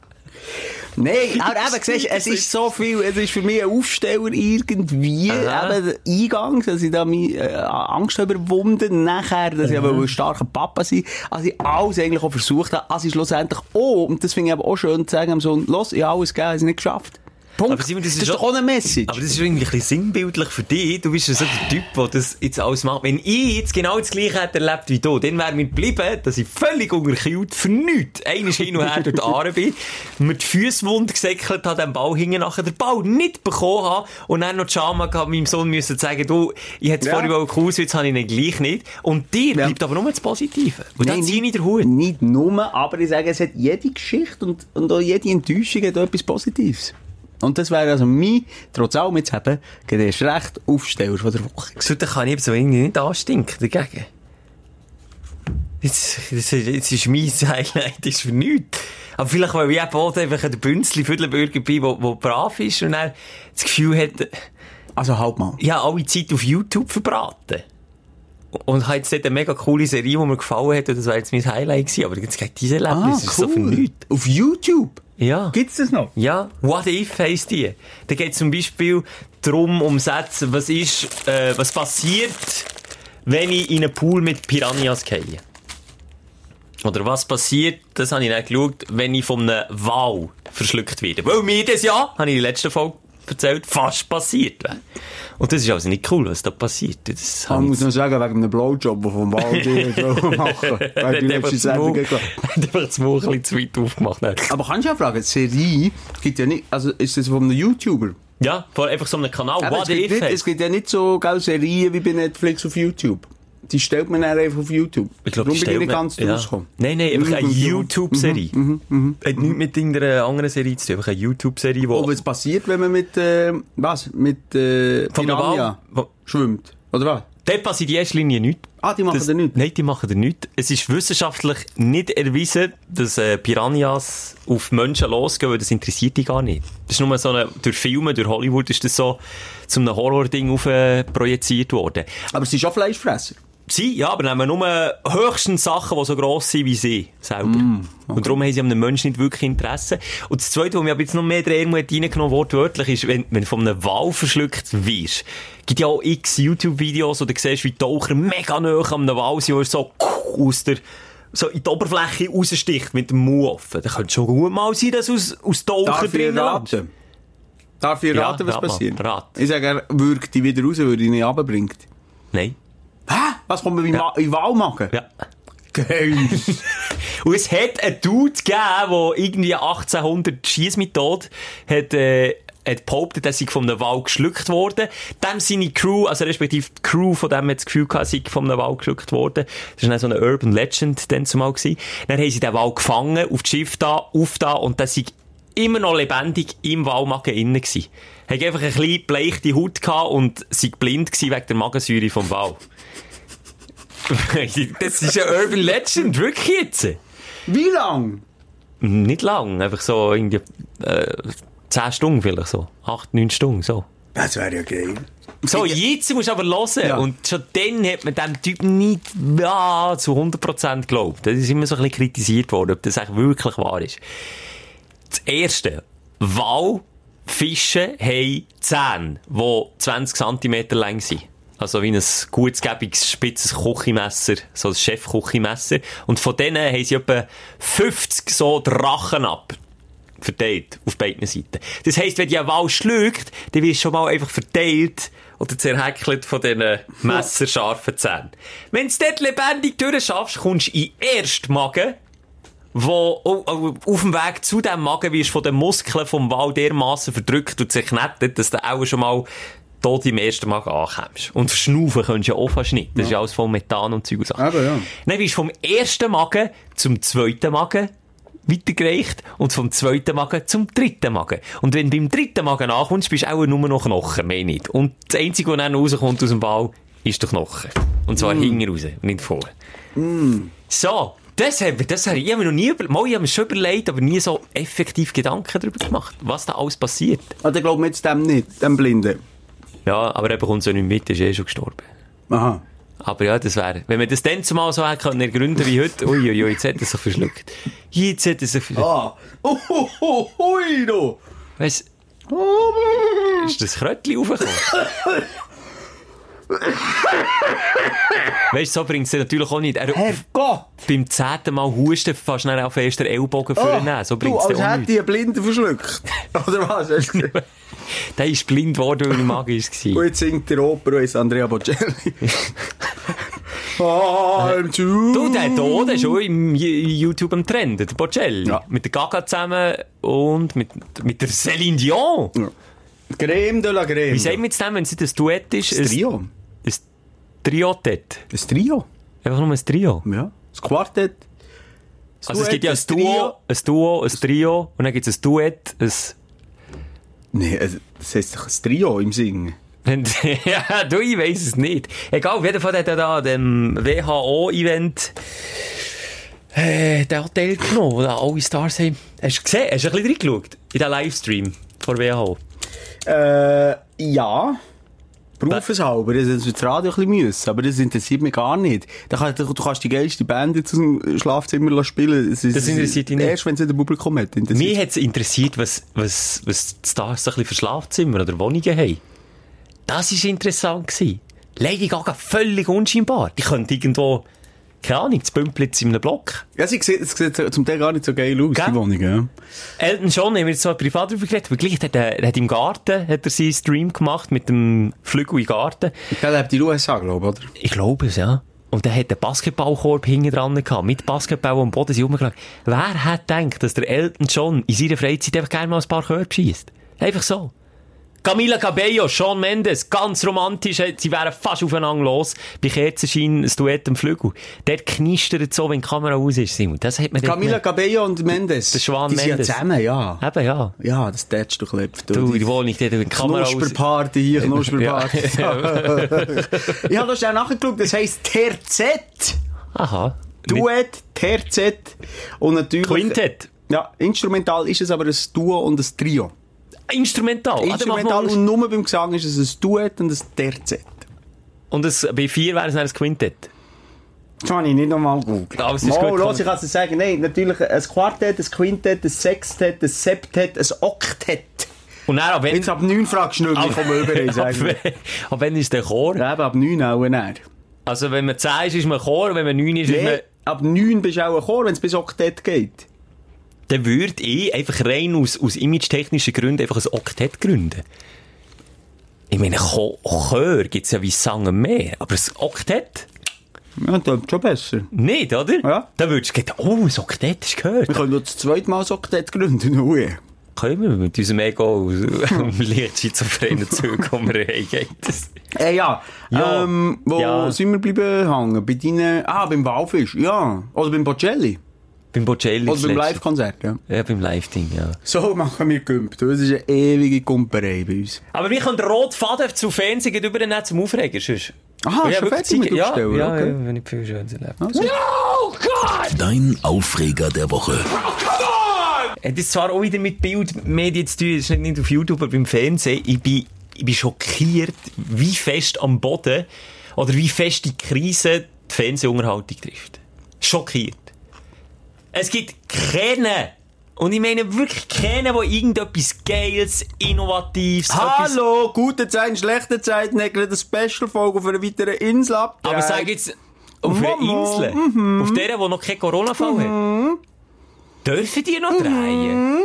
Nein, [laughs] aber eben, siehst, es ist so viel, es ist für mich ein Aufsteller irgendwie, Aha. eben Eingang, dass ich da meine äh, Angst habe überwunden, nachher, dass ich aber ein starker Papa sein, als ich alles eigentlich auch versucht habe, als ich schlussendlich auch, und das finde ich aber auch schön zu sagen, am Sohn, los, ich habe alles gegeben, habe es nicht geschafft. Punkt. Aber Simon, das ist das ist doch auch eine Message. Aber das ist irgendwie ein bisschen sinnbildlich für dich. Du bist ja so der Typ, der das jetzt alles macht. Wenn ich jetzt genau das Gleiche hätte erlebt wie du, dann wäre mir geblieben, dass ich völlig unterkühlt für nichts einmal hin und her durch die Aare bin, [laughs] mir die Füße wund gesäckelt habe, den Ball hingen nachher den Ball nicht bekommen habe und dann noch die Scham gehabt, meinem Sohn müssen sagen, du, ich hätte es Ja. vorhin wollen Kurs, jetzt habe ich ihn gleich nicht. Und dir Ja. bleibt aber nur das Positive. Und dann ziehe ich den Hut. Nicht nur, aber ich sage, es hat jede Geschichte und, und auch jede Enttäuschung hat auch etwas Positives. Und das wäre also mein, trotz allem jetzt eben, geht erst recht Aufsteller von der Woche. So, dann kann ich eben so irgendwie nicht anstinken dagegen. Jetzt, jetzt, jetzt ist mein [laughs] Highlight ist für nichts. Aber vielleicht, weil ich eben auch einfach ein Bünzli Viertelbürger bin, der, der brav ist und dann das Gefühl hat, Also halt mal. ich habe alle Zeit auf YouTube verbraten. Und habe jetzt dort eine mega coole Serie, die mir gefallen hat, und das war jetzt mein Highlight gewesen. Aber jetzt geht diese Erlebnis, ist so für nichts. Auf YouTube? Ja. Gibt's das noch? Ja, What If heisst die. Da geht zum Beispiel darum, um Sätze, was ist, äh, was passiert, wenn ich in einen Pool mit Piranhas gehe. Oder was passiert, das habe ich dann geschaut, wenn ich von einem Wal verschluckt werde. Weil mir das ja, habe ich in der letzten Folge erzählt, fast passiert wäre. Und das ist also nicht cool, was da passiert. Das Ich habe ich muss noch sagen, wegen einem Blowjob, den vom Wald [laughs] machen. Weil die letzte Sendung gegangen. [laughs] einfach das Maul ein bisschen zu weit aufgemacht. Aber kannst du ja fragen, die Serie gibt ja nicht, also ist das von einem YouTuber? Ja, vor einfach so einem Kanal, Aber What es, gibt nicht, es gibt ja nicht so geile Serien wie bei Netflix auf YouTube. Die stellt man dann einfach auf YouTube. Ich glaube, Darum die bin ich nicht ganz ja. rausgekommen. Nein, nein, einfach eine Mhm, mhm, YouTube-Serie. Hat nichts mit irgendeiner anderen Serie zu tun. Einfach eine YouTube-Serie, wo... was passiert, wenn man mit, äh, was? Mit, äh, Piranha schwimmt? Oder was? Dort passiert in erster Linie nichts. Ah, die machen Das- da nichts? Nein, die machen da nichts. Es ist wissenschaftlich nicht erwiesen, dass äh, Piranhas auf Menschen losgehen, weil das interessiert die gar nicht. Das ist nur so eine, durch Filme, durch Hollywood ist das so zu einem Horror-Ding auf, äh, projiziert worden. Aber sie sind schon Fleischfresser. Sie, ja, aber nehmen nur höchstens Sachen, die so gross sind wie sie selber. Und darum haben sie an einem Menschen nicht wirklich Interesse. Und das Zweite, was mir aber jetzt noch mehr Drehung hat reingenommen wortwörtlich, ist, wenn, wenn du von einem Wal verschluckt wirst. gibt ja auch x YouTube-Videos, wo du siehst, wie Taucher mega nah an einem Wal sind, wo er so aus der so in die Oberfläche raussticht mit dem Mund offen. Da könnte schon gut mal sein, dass aus, aus ich drin raten? Darf ich Ja, raten, was rat mal, passiert? rat. Ich sage, er würgt die wieder raus, weil er ihn nicht runterbringt. Nein. Hä? Was kommt mir in, Ja. ja. in Wahlmagen? Ja. Geil. [laughs] Und es hat einen Dude gegeben, der irgendwie 1800 Schiessmethode hat, äh, hat behauptet, er sei von einem Wal geschluckt worden. Dem seine Crew, also respektive die Crew von dem hat das Gefühl gehabt, sei von einem Wal geschluckt worden. Das war dann so eine Urban Legend dann zumal gewesen. Dann haben sie den Wal gefangen, auf das Schiff da, auf da, und der sei immer noch lebendig im Walmagen innen gewesen. Hat einfach eine kleine bleichte Haut gehabt und sei blind gewesen wegen der Magensäure vom Wal. [laughs] das ist eine Urban Legend, wirklich jetzt. Wie lang? Nicht lang, einfach so irgendwie, äh, 10 Stunden vielleicht so. 8, 9 Stunden, so. Das wäre ja geil. So, jetzt musst du aber hören. Ja. Und schon dann hat man dem Typen nicht ja, zu 100% geglaubt. Das ist immer so ein bisschen kritisiert worden, ob das eigentlich wirklich wahr ist. Das Erste. Walfische haben Zähne, die 20 cm lang sind. Also wie ein gutsgebiges, spitzes Küchenmesser, so ein Chefküchenmesser. Und von denen haben sie etwa 50 so Drachen ab verteilt auf beiden Seiten. Das heisst, wenn die einen Wal schlägt, dann wirst du schon mal einfach verteilt oder zerhäckelt von diesen messerscharfen Zähnen. Wenn du dort lebendig durchschaffst, kommst du in den ersten Magen, wo auf dem Weg zu diesem Magen wirst du von den Muskeln vom Wal dermassen verdrückt und zerknetet, dass du auch schon mal tot im ersten Magen ankommst. Und verschnaufen kannst du ja auch fast nicht. Das ist ja alles voll Methan und Zeug und Sachen. Aber ja. Dann bist du vom ersten Magen zum zweiten Magen weitergereicht und vom zweiten Magen zum dritten Magen. Und wenn du beim dritten Magen ankommst, bist du auch nur noch Knochen, mehr nicht. Und das Einzige, was dann rauskommt aus dem Ball, ist der Knochen. Und zwar hinten raus, nicht vorne. So. Das habe das hab ich, ich hab mir noch nie über, mal, ich habe mir schon überlegt, aber nie so effektiv Gedanken darüber gemacht, was da alles passiert. Ah, dann glaubt man jetzt dem nicht, dem Blinden. Ja, aber er bekommt so nicht mit, ist eh schon gestorben. Aha. Aber ja, das wäre, wenn man das dann zumal so hätte können ergründen wie heute, uiuiui, ui, jetzt hat er sich verschluckt. Jetzt hat er sich verschluckt. Ah. Oh, oh, oh, hui, du. Weißt ist das Krötli raufgekommen? weißt du, so bringt es natürlich auch nicht. Er, Herrgott. beim zehnten Mal husten fast schnell auf ersten Ellbogen vornehmen. So bringt es Oh, du, dir als auch hätte nicht. ich einen Blinden verschluckt. Oder was? [laughs] Der ist blind geworden, weil er magisch Und war. jetzt singt der Oper und ist Andrea Bocelli. [laughs] I'm too. Du, der hier, der ist schon im YouTube am Trend, der Bocelli. Ja. Mit der Gaga zusammen und mit, mit der Céline Dion. Creme de la Creme. Wie sagt man jetzt dem, wenn es ein Duett ist? Das Trio. Ein, ein Triotett. Das Trio. Einfach nur ein Trio. Ja. Das Quartett. Also es Duett, gibt ja ein Duo, ein Duo, ein Trio und dann gibt es ein Duett, ein... Also, das heisst doch ein Trio im Singen. [laughs] ja, du, ich weiss es nicht. Egal, auf jeden Fall hat er da dem WHO-Event äh, den Hotel genommen, wo alle Stars haben. Hast du gesehen? Hast du ein bisschen reingeschaut? In den Livestream von WHO? Äh, ja. Berufshalber, das ist das Radio ein bisschen müssen, aber das interessiert mich gar nicht. Da kann, du, kannst die geilste Band jetzt aus dem Schlafzimmer spielen. Das, ist, Das interessiert dich nicht? Erst wenn es in der Publikum hat. Mich hat es interessiert, was, was, was die Stars so ein bisschen für Schlafzimmer oder Wohnungen haben. Das war interessant. gewesen. Lady Gaga völlig unscheinbar. Die könnte irgendwo, keine Ahnung, das Bümplitz in einem Block. Ja, sie sieht, es sieht zum Teil gar nicht so geil aus, Gell? die Wohnung, ja. Elton John haben wir jetzt so privat darüber geredet, aber gleich hat er, er hat im Garten hat er seinen Stream gemacht mit dem Flügel im Garten. Der lebt in den USA, glaube ich, oder? Ich glaube es, ja. Und er hat einen Basketballkorb hinten dran gehabt, mit Basketball am Boden sind rumgelagert. Wer hat gedacht, dass der Elton John in seiner Freizeit einfach gerne mal ein paar Körbe schießt? Einfach so. Camila Cabello, Sean Mendes, ganz romantisch, äh, sie wären fast aufeinander los. Bei Kerzenschein ein Duett am Flügel. Dort knistert so, wenn die Kamera aus ist, Simon. Das hat man Camila nicht- Cabello und Mendes. Der Schwan die sind Mendes. ja zusammen, ja. Eben, ja. Ja, das tätst du klebt. Du, der Wohnung, dort, wenn die Kamera aus Knusperparty hier, [laughs] Knusperparty. ich habe das schnell nachgeschaut, das heisst Terzett. Aha. Duett, Terzett und natürlich... Quintett. Ja, instrumental ist es aber ein Duo und ein Trio. Instrumental. Dann Instrumental und nur beim Gesang ist es ein Duett und ein Terzett. Und es, bei vier wäre es dann ein Quintett. Das kann ich nicht nochmal googeln. Alles ist Mal, gut, los, ich kann es sagen. Nein, natürlich ein Quartett, ein Quintett, ein Sextett, ein Septett, ein Oktett. Und dann, ab wenn, Jetzt ab 9 fragst du nicht mehr, ich komme [laughs] über, ab, sagen. wenn- ab wenn ist der Chor? Ja, eben ab 9 auch näher. Also wenn man 10 ist, ist man Chor, wenn man 9 ist, ist man... Nee, ab 9 bist du auch ein Chor, wenn es bis Oktett geht. Dann würde ich einfach rein aus, aus image-technischen Gründen einfach ein Oktett gründen. Ich meine, Chör gibt's ja wie Sangen mehr, aber ein Oktett? Ja, das ist schon besser. Nicht, oder? Ja. Dann würdest du denken, oh, ein Oktett ist gehört. Wir können noch das zweite Mal ein Oktett gründen. Ui. Können wir mit unserem Ego leicht schizophrenen Zug, wo wir reingehen. Das- Äh, ja. Ja. Ähm, wo Ja. sind wir bleiben hängen? Bei deinen, ah, beim Walfisch, ja. Oder beim Bocelli. Beim Bocelli. Oder das beim. Live-Konzert, ja. Ja, beim Live-Ding, ja. So machen wir Gümpt. Das ist eine ewige Gumperei bei uns. Aber wir können den roten Faden zu Fernsehen gleich übernehmen zum Aufregen. Sonst. Aha, Ja, schon fertig mit ja, Aufstellen? ja, okay. ja, wenn ich viel schön erlebt. Also. Dein Aufreger der Woche. Hat jetzt zwar auch wieder mit Bildmedien zu tun, das ist nicht, nicht auf YouTube, aber beim Fernsehen. Ich bin, ich bin schockiert, wie fest am Boden oder wie fest die Krise die Fernsehunterhaltung trifft. Schockiert. Es gibt keine, und ich meine wirklich keine, wo irgendetwas Geiles, Innovatives, etwas- Hallo, gute Zeiten, schlechte Zeiten, hat gerade eine Special-Folge auf einer weiteren Insel ab. Aber sag jetzt, auf einer Mama, Insel, auf der, wo noch kein Corona-Fall hat, dürfen die noch drehen?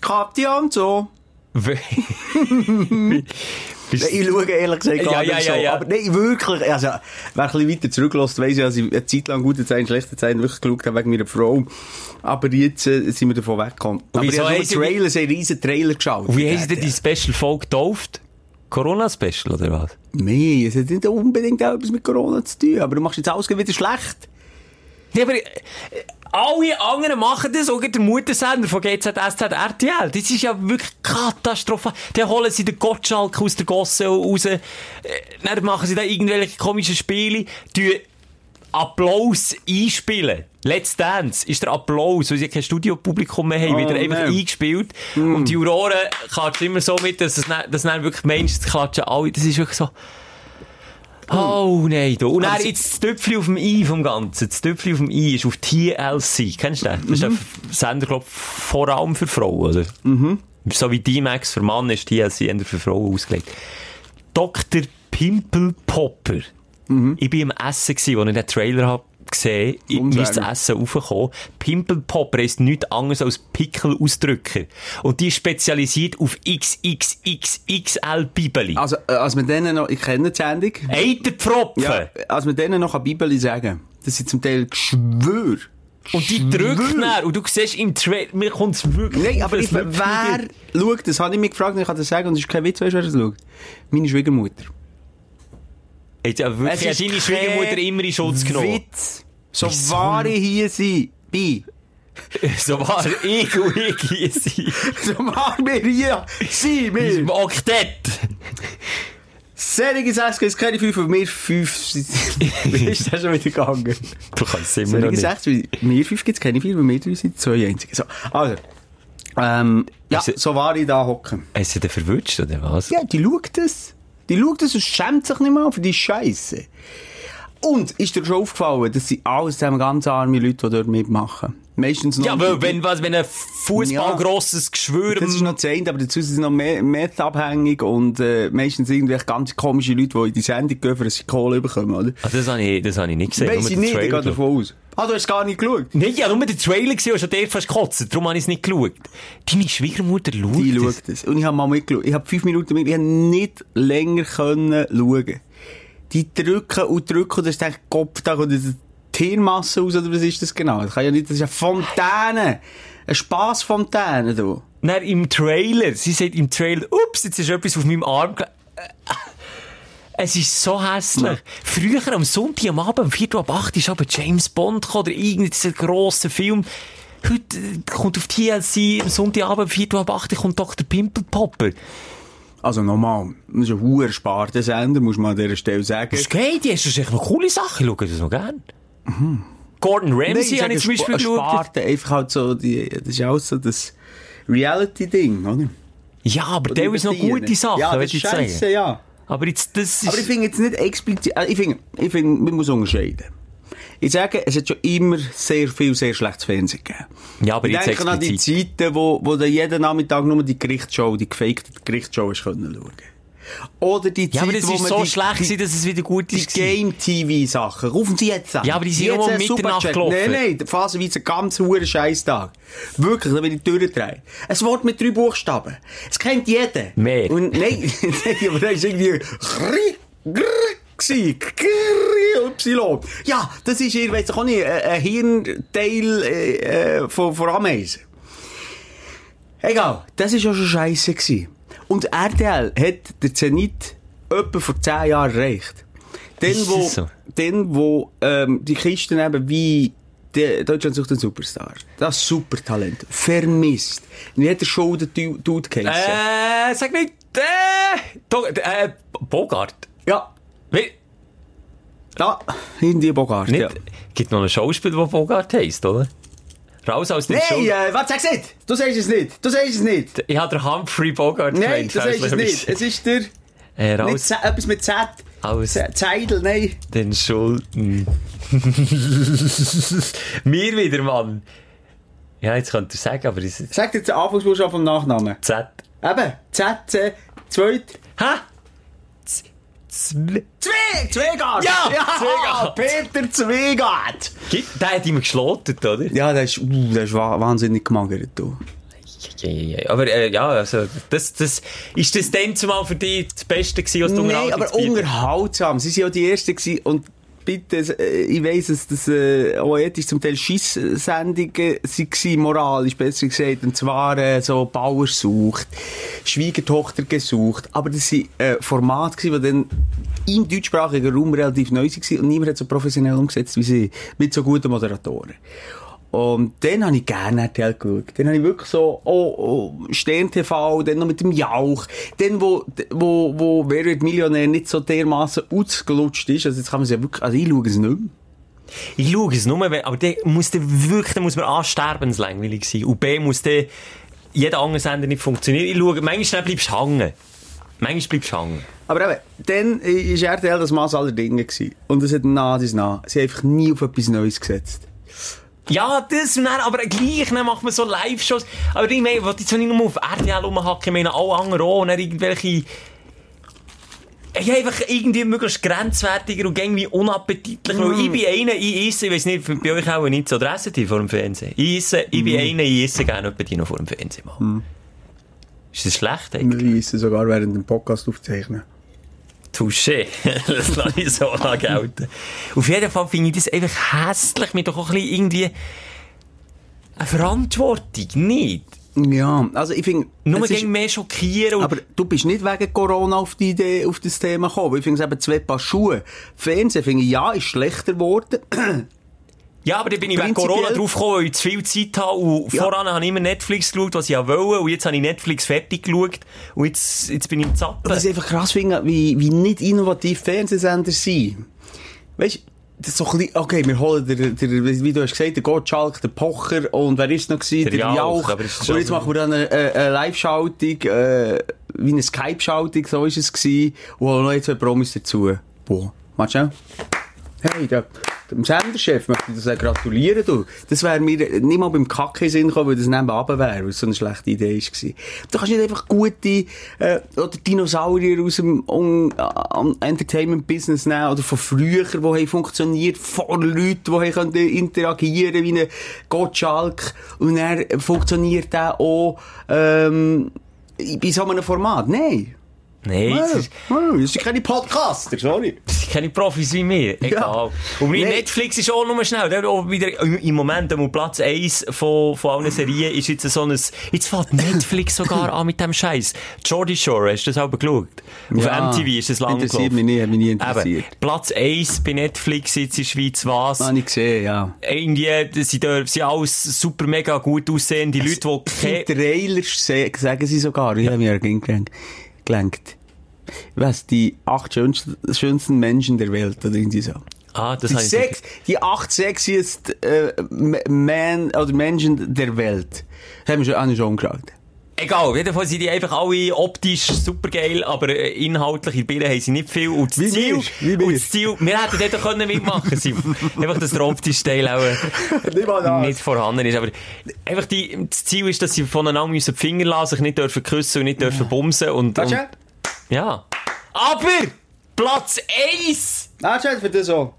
Katja und so. [laughs] Ich schaue ehrlich gesagt gar Ja, nicht ja, so. ja. Aber nein, wirklich, also, wer ein bisschen weiter zurücklässt, weiss ja, dass ich eine Zeit lang gute Zeiten, schlechte Zeiten wirklich geschaut habe wegen meiner Frau. Aber jetzt äh, sind wir davon weggekommen. Aber ich habe sie Trailer, so einen riesen Trailer geschaut. Und wie sie denn die Special-Folge getauft? Corona-Special, oder was? Nein, es hat nicht unbedingt etwas mit Corona zu tun, aber du machst jetzt alles wieder schlecht. Ja, aber äh, alle anderen machen das, auch der Muttersender von GZSZ RTL. Das ist ja wirklich katastrophal. Dann holen sie den Gottschalk aus der Gosse raus, äh, dann machen sie da irgendwelche komischen Spiele, tun Applaus einspielen. Let's Dance ist der Applaus, weil sie kein Studiopublikum mehr haben, Oh, wieder einfach nein. eingespielt. Und die Juroren klatschen immer so mit, dass es dass dann wirklich meinst, es klatschen alle. Das ist wirklich so... Oh nein, du. Und dann jetzt das Töpfchen auf dem I vom Ganzen. Das Töpfchen auf dem I ist auf TLC. Kennst du den? Das ist ein Sender, glaub vor allem für Frauen, oder? Mhm. So wie D-Max für Mann ist TLC eher für Frauen ausgelegt. Dr. Pimple Popper. Ich war im Essen, gewesen, als ich den Trailer hab gesehen bin das. Essen raufgekommen. Pimple Popper ist nichts anderes als Pickelausdrücker. Und die ist spezialisiert auf XXXXL Bibeli. Also, äh, als wir denen noch, ich kenne die Sendung. Eiterpfropfen! Ja, als wir denen noch eine Bibel sagen, das sind zum Teil Geschwür. Und die drückt nach. Und du siehst im Trailer, mir kommt es wirklich Nein, aber ich, wer schaut, das habe ich mich gefragt und ich kann das sagen, und es ist kein Witz, weißt du, wer das schaut? Meine Schwiegermutter. Hat ja wirklich Es hat deine Schwiegermutter immer in Schutz genommen. Witz. So Wieso? wahr ich hier sein, bin. [laughs] So war [laughs] ich und ich hier sein. [laughs] So wahr wir hier Im wir. Oktett. Serige Sechs ist keine fünf, und wir fünf. Wie ist das schon wieder gegangen? Du kannst es immer noch Serige nicht. Sechs, weil wir fünf gibt es keine vier, weil wir drei sind zwei einzige. So, also. Ähm, ja, es- so war ich da hocken. Hast du den verwünscht, oder was? Ja, die schaut das. Die schaut das und schämt sich nicht mal für die Scheiße. Und ist dir schon aufgefallen, dass sie alles zusammen ganz arme Leute, die dort mitmachen. Meistens noch. Ja, weil wenn, was, wenn ein Fußballgrosses Geschwür... Das ist noch das eine, aber dazu sind sie noch mehr Meth-abhängig und äh, meistens irgendwelche ganz komische Leute, die in die Sendung gehen, für sie Kohle bekommen, oder? Ah, das habe ich, das habe ich nicht gesehen. Weiss ich nicht, ich gehe davon aus. Ah, du hast gar nicht geschaut? Nein, ich habe nur den Trailer gesehen und schon der fast gekotzt. Darum habe ich es nicht geschaut. Deine Schwiegermutter schaut Die das. schaut das. Und ich habe mal mitgeschaut. Ich habe fünf Minuten mit, ich habe nicht länger können schauen. Die drücken und drücken und das ist der Kopf, da kommt eine Tiermasse raus, oder was ist das genau? Das kann ja nicht, das ist eine Fontäne. Eine Spassfontäne, du. Dann im Trailer, sie sagt im Trailer, ups, jetzt ist etwas auf meinem Arm ge- Es ist so hässlich. Früher am Sonntag am Abend, um 4 Uhr ab 8 ist aber James Bond gekommen, oder irgendein grosser Film. Heute äh, kommt auf TLC am Sonntagabend, um 4 Uhr ab 8 kommt Dr. Pimple Popper. Also nochmal, das ist ein hoher sparter Sender, muss man an dieser Stelle sagen. Was geht? Die hast echt noch coole Sachen, ich schaue das noch gern. Gordon Ramsay habe ich zum Beispiel geschaut. Sparte einfach halt so, die, das ist auch so das Reality-Ding, oder? Ja, aber der ist noch gute Sachen, Ja, jetzt scheisse, sagen. ja. Aber jetzt, das ist... Aber ich finde jetzt nicht explizit, also ich finde, ich finde, man muss unterscheiden. Ich sage, es hat schon immer sehr viel, sehr schlechtes Fernsehen gegeben. Ja, aber ich jetzt denke an die. Zeiten, wo, wo du jeden Nachmittag nur die Gerichtsshow, die gefakte Gerichtsshow hast können schauen. Oder die Ja, aber Zeit, das ist so die, schlecht die, dass es wieder gut die ist. Game-TV-Sachen. Rufen Sie jetzt an. Ja, aber die sind um Mitternacht gelaufen. Nein, nein, phasenweise ein ganz hoher Scheißtag. Wirklich, da bin ich durchdrehen. Ein Wort mit drei Buchstaben. Es kennt jeder. Mehr. Und nein, [laughs] nein, aber da ist irgendwie gsi. Y. Ja, das ist, ich weiss auch nicht, ein Hirnteil äh, äh, von, von Ameisen. Egal, das war ja schon scheisse. Gewesen. Und RTL hat den Zenit etwa vor 10 Jahren erreicht. Dann, wo, das so? dann, wo ähm, die Kisten eben wie Deutschland sucht einen Superstar. Das Supertalent. Vermisst. Wie hat der Du- Dude geheißen? Äh, sag nicht, äh, äh, Bogart. Ja, Wie, da, Hindi Bogart. nicht, Ja. gibt noch einen Schauspieler, der Bogart heisst, oder? Raus aus dem Nein, äh, was sagst du nicht? Du sagst es nicht. Du sagst es nicht. Ich habe den Humphrey Bogart Nein, gemeint, [laughs] du sagst es nicht. Es ist der, Äh, nicht raus Z, etwas mit Z. aus Zeidel, nein. den Schulden. Mir wieder, Mann. Ja, jetzt könnt ihr sagen, aber ist Sag dir den Anfangsbuchstaben vom Nachnamen. Z. Eben, Z, Z, zweit. Ha? Zwe- Zwei, Zweigart! Ja, ja Zweigart. Peter Zweigart! Gibt- Der hat immer geschlotet, oder? Ja, der ist, uh, der ist wa- wahnsinnig gemagert, du. Ja, ja, ja. Aber äh, ja, also, das, das, ist das dann zumal für dich das Beste gewesen, was du Nein, aber unterhaltsam. Sie waren ja die Ersten gewesen und bitte, äh, ich weiss, dass das äh, auch ethisch zum Teil Scheisssendungen waren, moralisch besser gesagt. Und zwar äh, so Bauer sucht, Schwiegertochter gesucht. Aber das waren äh, Formate, die dann im deutschsprachigen Raum relativ neu waren und niemand hat so professionell umgesetzt wie sie, mit so guten Moderatoren. Und dann habe ich gerne RTL geschaut. Dann habe ich wirklich so, oh, oh Stern TV, dann noch mit dem Jauch. Dann, wo, wo, wo Wer wird Millionär nicht so dermaßen ausgelutscht ist. Also jetzt kann man es ja wirklich, also ich schaue es nicht mehr. Ich schaue es nur, wenn- aber der muss der wirklich, der muss man A, sterbenslangweilig sein. Und B, muss der jeder andere Sender nicht funktionieren. Ich schaue, manchmal bleibst du hängen. Manchmal bleibst du hängen. Aber eben, dann war RTL das Maß aller Dinge. Gewesen. Und es hat nah dies nah. Sie haben einfach nie auf etwas Neues gesetzt. Ja, das, und dann, aber gleich dann macht man so Live-Shows. Aber ich meine, ich jetzt nicht nur auf RTL rumhacken, ich meine, alle anderen auch, und dann irgendwelche... Ja, einfach irgendwie möglichst grenzwertiger und irgendwie unappetitlich. Weil ich bin einer, ich esse, ich weiß nicht, bei euch auch nicht so Adresse die vor dem Fernsehen. Ich esse, ich bin einer, ich esse gerne etwa die noch vor dem Fernsehen mal. Ist das schlecht eigentlich? Ich esse sogar während dem Podcast aufzeichnen. Touché. [laughs] das lasse ich so lang gelten. Auf jeden Fall finde ich das einfach hässlich, mit doch auch ein bisschen irgendwie eine Verantwortung, nicht? Ja, also ich finde... Nur gegen mehr schockieren. Aber du bist nicht wegen Corona auf die Idee, auf das Thema gekommen. Ich finde es eben zwei Paar Schuhe. Fernsehen finde ich, ja, ist schlechter geworden. Ja, aber dann bin ich wegen Corona drauf gekommen, weil ich zu viel Zeit habe. Und Ja. voran habe ich immer Netflix geschaut, was ich wollte. Und jetzt habe ich Netflix fertig geschaut. Und jetzt, jetzt bin ich im Zappen. Was ich einfach krass finde, wie, wie nicht innovativ Fernsehsender sind. Weißt das ist so ein bisschen, okay, wir holen der, der, wie du hast gesagt, der Gottschalk, der Pocher und wer ist noch gewesen? Der Jauch, aber ist Und jetzt machen wir dann eine, eine, eine Live-Schaltung, äh, wie eine Skype-Schaltung, so ist es gewesen. Und holen noch jetzt zwei Promis dazu. Boah, machst du Hey, der, dem Senderchef möchte ich das auch gratulieren, du. Das wäre mir nicht mal beim Kacke Sinn gekommen, weil das nebenan wäre, weil es so eine schlechte Idee war. Du kannst nicht einfach gute, äh, oder Dinosaurier aus dem um, um, Entertainment-Business nehmen, oder von früher, die haben funktioniert, vor Leuten, die können interagieren wie ein Gottschalk, und dann funktioniert der auch, ähm, bei so einem Format. Nein. Nein, es ist, das sind keine Podcaster, sorry. das sind keine Profis wie mir. Egal. Und bei Nee. Netflix ist auch nur schnell. Der auch wieder, im Moment, am Platz 1 von, von allen Serien ist jetzt so ein, jetzt fällt Netflix sogar an mit dem Scheiß. Jordy Shore, hast du das auch geschaut? Auf Ja, MTV ist das lang interessiert mich hat mich nie interessiert. Eben, Platz 1 bei Netflix jetzt in der Schweiz was? Habe ich gesehen, ja. Irgendwie, das sind, da- sind alles super mega gut aussehende Leute, die Die keine... Trailer se- sagen sie sogar, ich habe mir ja gelenkt. Was, die acht schönsten, schönsten Menschen der Welt, oder irgendwie so. Ah, das Die, sechs, die acht sexiest äh, Man, oder Menschen der Welt. Das haben wir schon, habe ich schon angeschaut. Egal, jedenfalls sind die einfach alle optisch super geil, aber äh, inhaltlich in Bilder haben sie nicht viel. Und das Wie Ziel, wir, wie und das Ziel, wir hätten dort können mitmachen Simon. [laughs] einfach, dass der optische Teil auch äh, Nicht vorhanden ist. Aber einfach die, das Ziel ist, dass sie voneinander müssen die Finger lassen, sich nicht dürfen küssen und nicht dürfen bumsen und, und? Ja. Aber! Platz 1! Ah, schau, für das so.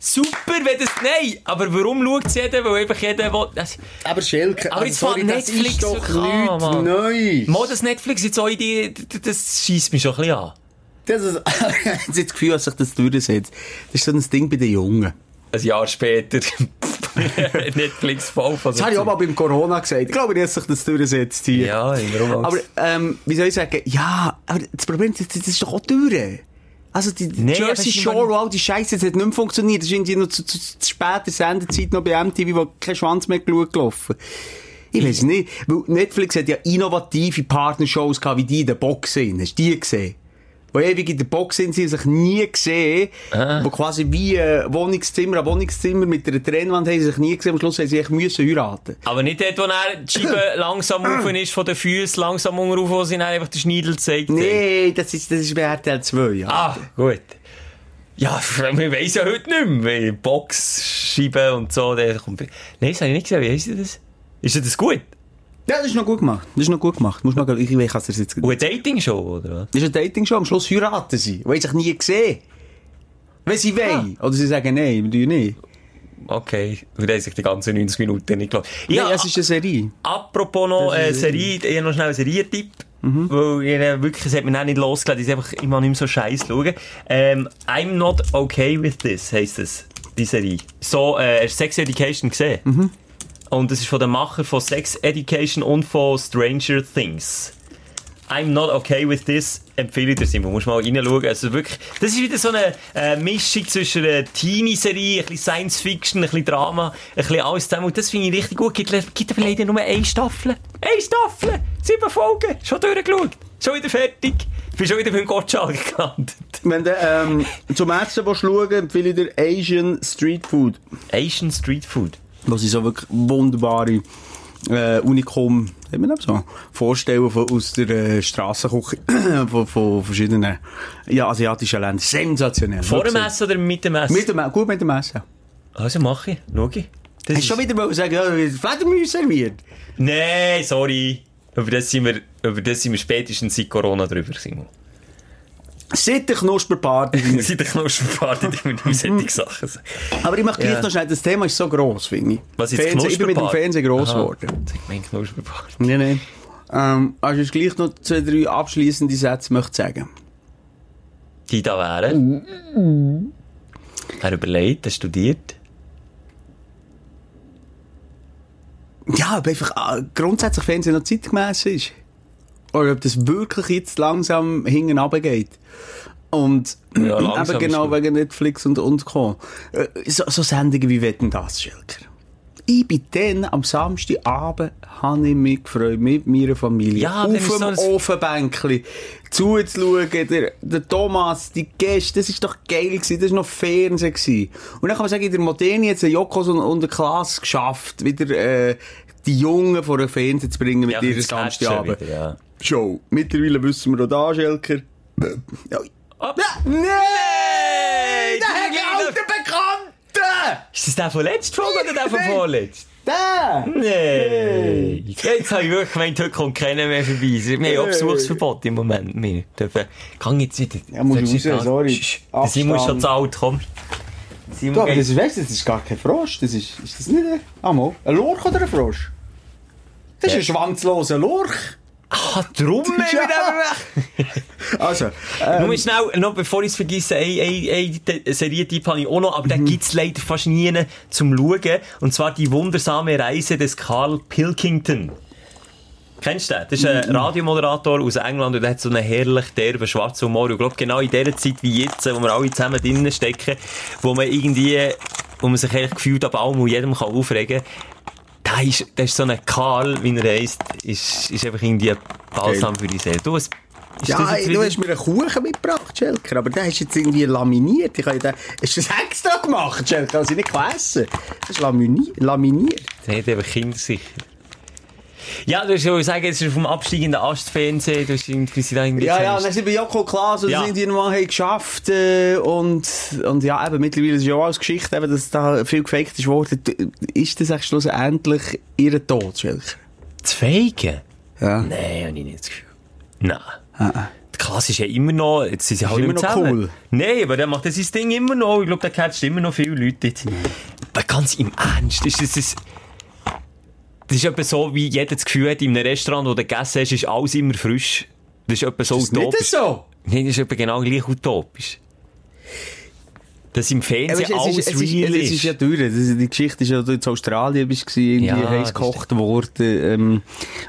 Super, wenn das, nein! Aber warum schaut es jeder? Weil einfach jeder will, das, Aber Schelke, Aber also jetzt sorry, fängt das Netflix ist doch nichts Mann. Neues. Mal das Netflix jetzt auch in die, das, schießt mich schon ein bisschen an. Das ist, [laughs] ich habe jetzt das Gefühl, dass sich das durchsetzt. Das ist so ein Ding bei den Jungen. Ein Jahr später. [laughs] [laughs] Netflix voll von Das habe ich auch mal beim Corona gesagt. Ich glaube, dass sich das durchsetzt hier. Ja, warum Aber, ähm, wie soll ich sagen? Ja, aber das Problem ist, das ist doch auch durch. Also, die Nee, Jersey Shore all die Scheiße, das hat nicht mehr funktioniert. Das ist irgendwie noch zu, zu, zu später Sendezeit noch bei MTV, wo kein Schwanz mehr geschaut gelaufen. Ich weiß nicht. Weil Netflix hat ja innovative Partnershows gehabt, wie die in der Box sind. Hast du die gesehen? Wo ewig in der Box sind, sie sich nie gesehen. Wo quasi wie äh, Wohnungszimmer an Wohnungszimmer mit einer Trennwand haben sie sich nie gesehen. Am Schluss haben sie echt müssen heiraten. Aber nicht dort, wo er die Scheibe [clears throat] langsam rauf ist, von den Füßen langsam rauf, wo sie dann einfach den Schneidel zeigt. Nee, das ist, das ist bei RTL 2, ja. Ah, gut. Ja, [laughs] wir weiss ja heute nicht mehr, weil Boxscheiben und so, der kommt... Nein, das habe ich nicht gesehen. Wie heisst das? Ist das gut? Ja, das ist noch gut gemacht. Das ist noch gut gemacht. Muss man, ich weiß, was er jetzt Und eine Dating-Show, oder was? Das ist ein Dating-Show. Am Schluss heiraten sie. Die haben sich nie gesehen. Wenn sie wollen. Oder sie sagen, nein, wir tun nicht. Okay, wir haben sich die ganzen 90 Minuten nicht gelassen. Ja, es ist eine Serie. Apropos noch äh, Serie, ich habe noch schnell einen Serientipp. Weil ich, wirklich, es hat mich auch nicht losgelassen, ich einfach immer nicht mehr so scheiß schauen. Ähm, I'm not okay with this, heisst es, die Serie. So, äh, hast du Sex Education gesehen? Und das ist von dem Macher von Sex Education und von Stranger Things. I'm not okay with this, empfehle ich dir, Simon. Musst mal reinschauen. Also wirklich, das ist wieder so eine äh, Mischung zwischen einer Teenie-Serie, ein bisschen Science-Fiction, ein bisschen Drama, ein bisschen alles zusammen. Und das finde ich richtig gut. Gibt, gibt aber leider nur eine Staffel. Eine Staffel! Sieben Folgen! Schon durchgeschaut. Schon wieder fertig. Bin schon wieder beim Gottschalk gelandet. Wenn du ähm, zum Essen willst schauen empfehle ich dir Asian Street Food. Asian Street Food. Wo sie so wirklich wunderbare äh, Unikum, man so vorstellen, von, aus der äh, Strassenküche [clears throat] von, von verschiedenen ja, asiatischen Ländern. Sensationell. Vor dem. Essen oder mit dem Essen? Mit dem, gut mit dem Essen. Also mache ich. Schau ich. Das Hast du schon wieder mal sagen, ja, Fledermaus serviert? Nein, sorry. Über das sind wir, über das sind wir spätestens seit Corona drüber, Simon. Seit der Knusperparty. [laughs] Seit der Knusperparty, die mehr solche Sachen sagen. Aber ich möchte gleich Ja. noch schnell, das Thema ist so gross, finde ich. Was ist Fernsehen, Ich bin mit dem? Fernsehen gross geworden. Ich mein Knusperparty. Nein, nein. Ähm, also ich gleich noch zwei, drei abschließende Sätze möchte sagen. Die da wären. Er überlegt, er studiert. Ja, ob einfach äh, grundsätzlich Fernsehen noch zeitgemäß ist. Oder ob das wirklich jetzt langsam hinten runtergeht. Und Ja, eben genau wegen Netflix und, und Co. Äh, So, so Sendungen wie Wetten das, Schelker. Ich bin dann am Samstagabend, habe ich mich gefreut, mit meiner Familie, Ja, auf so dem ein- Ofenbänkli, zuzuschauen, der, der Thomas, die Gäste, das ist doch geil gewesen, das war noch Fernsehen gewesen. Und dann kann man sagen, in der Moderne hat es Jokos und, und der Klasse geschafft, wieder, äh, die Jungen vor den Fernsehen zu bringen mit Ja, Catchen Samstagabend. wieder, ja. Show. Mittlerweile wissen wir auch da, Schelker. Ja. Oh. Nein! die Der alte Bekannte! Ist das der von letzter Folge oder der von Nein. vorletzt? Der! Nee. Jetzt habe ich wirklich gemeint, heute kommt keiner mehr vorbei. Wir haben auch. Besuchsverbot im Moment. Wir dürfen, kann jetzt nicht. Ja, muss raus, sorry. Der Simon ist schon zu alt, komm. Simon Du, aber das ist, weißt das ist gar kein Frosch. Das ist, ist das nicht ein, ah, mal, ein Lurch oder ein Frosch? Das ist ein schwanzloser Lurch. Ah, drum [laughs] haben wir den [laughs] Also, Nur ähm, schnell, noch bevor ich es vergesse, ein, ein, ein Serientipp habe ich auch noch, aber Mhm. den gibt's leider fast nie zum Schauen. Und zwar die wundersame Reise des Carl Pilkington. Kennst du den? Das ist ein Radiomoderator aus England und der hat so einen herrlich derben schwarzen Humor. Ich glaube, genau in dieser Zeit wie jetzt, wo wir alle zusammen drinnen stecken, wo man irgendwie, wo man sich eigentlich gefühlt ab allem und jedem kann aufregen kann, da ist, da ist so ein Karl, wie er heisst, ist, ist einfach irgendwie ein Balsam für die Seele. Du, was, ja, jetzt du hast mir einen Kuchen mitgebracht, Schelker, aber der ist jetzt irgendwie laminiert. Ich habe den, hast du das extra gemacht, Schelker, dass ich nicht kann essen Das ist lamini laminiert. Der hat eben kindersicher. Ja, du hast ja sagen, es ist vom absteigenden Ast Fernsehen, du hast irgendwie da irgendwie Ja, ja, dann sind bei Joko klar, so, Ja. dass sie irgendwie mal haben geschafft äh, und, und ja, eben, mittlerweile ist ja auch als Geschichte, eben, dass da viel gefaked ist worden. Ist das eigentlich schlussendlich ihr Tod, Schwelcher? Zu feigen? Ja. Nein, habe ich nicht das Gefühl. Nein. Ah, Die Klasse ist ja immer noch, jetzt sind sie halt immer noch zusammen. cool. Nein, aber der macht das sein Ding immer noch. Ich glaube, der catcht immer noch viele Leute jetzt. Aber ganz im Ernst, ist das, das, das ist etwa so, wie jeder das Gefühl hat, in einem Restaurant, wo du gegessen hast, ist alles immer frisch. Das ist etwa so Ist das utopisch. nicht so? Nein, das ist etwa genau gleich utopisch. Dass im Ja, Fernsehen es, alles ist, es, ist, real es ist ja durch. Die Geschichte ist ja, du in Australien bist, irgendwie Ja, heiß gekocht worden. Ähm,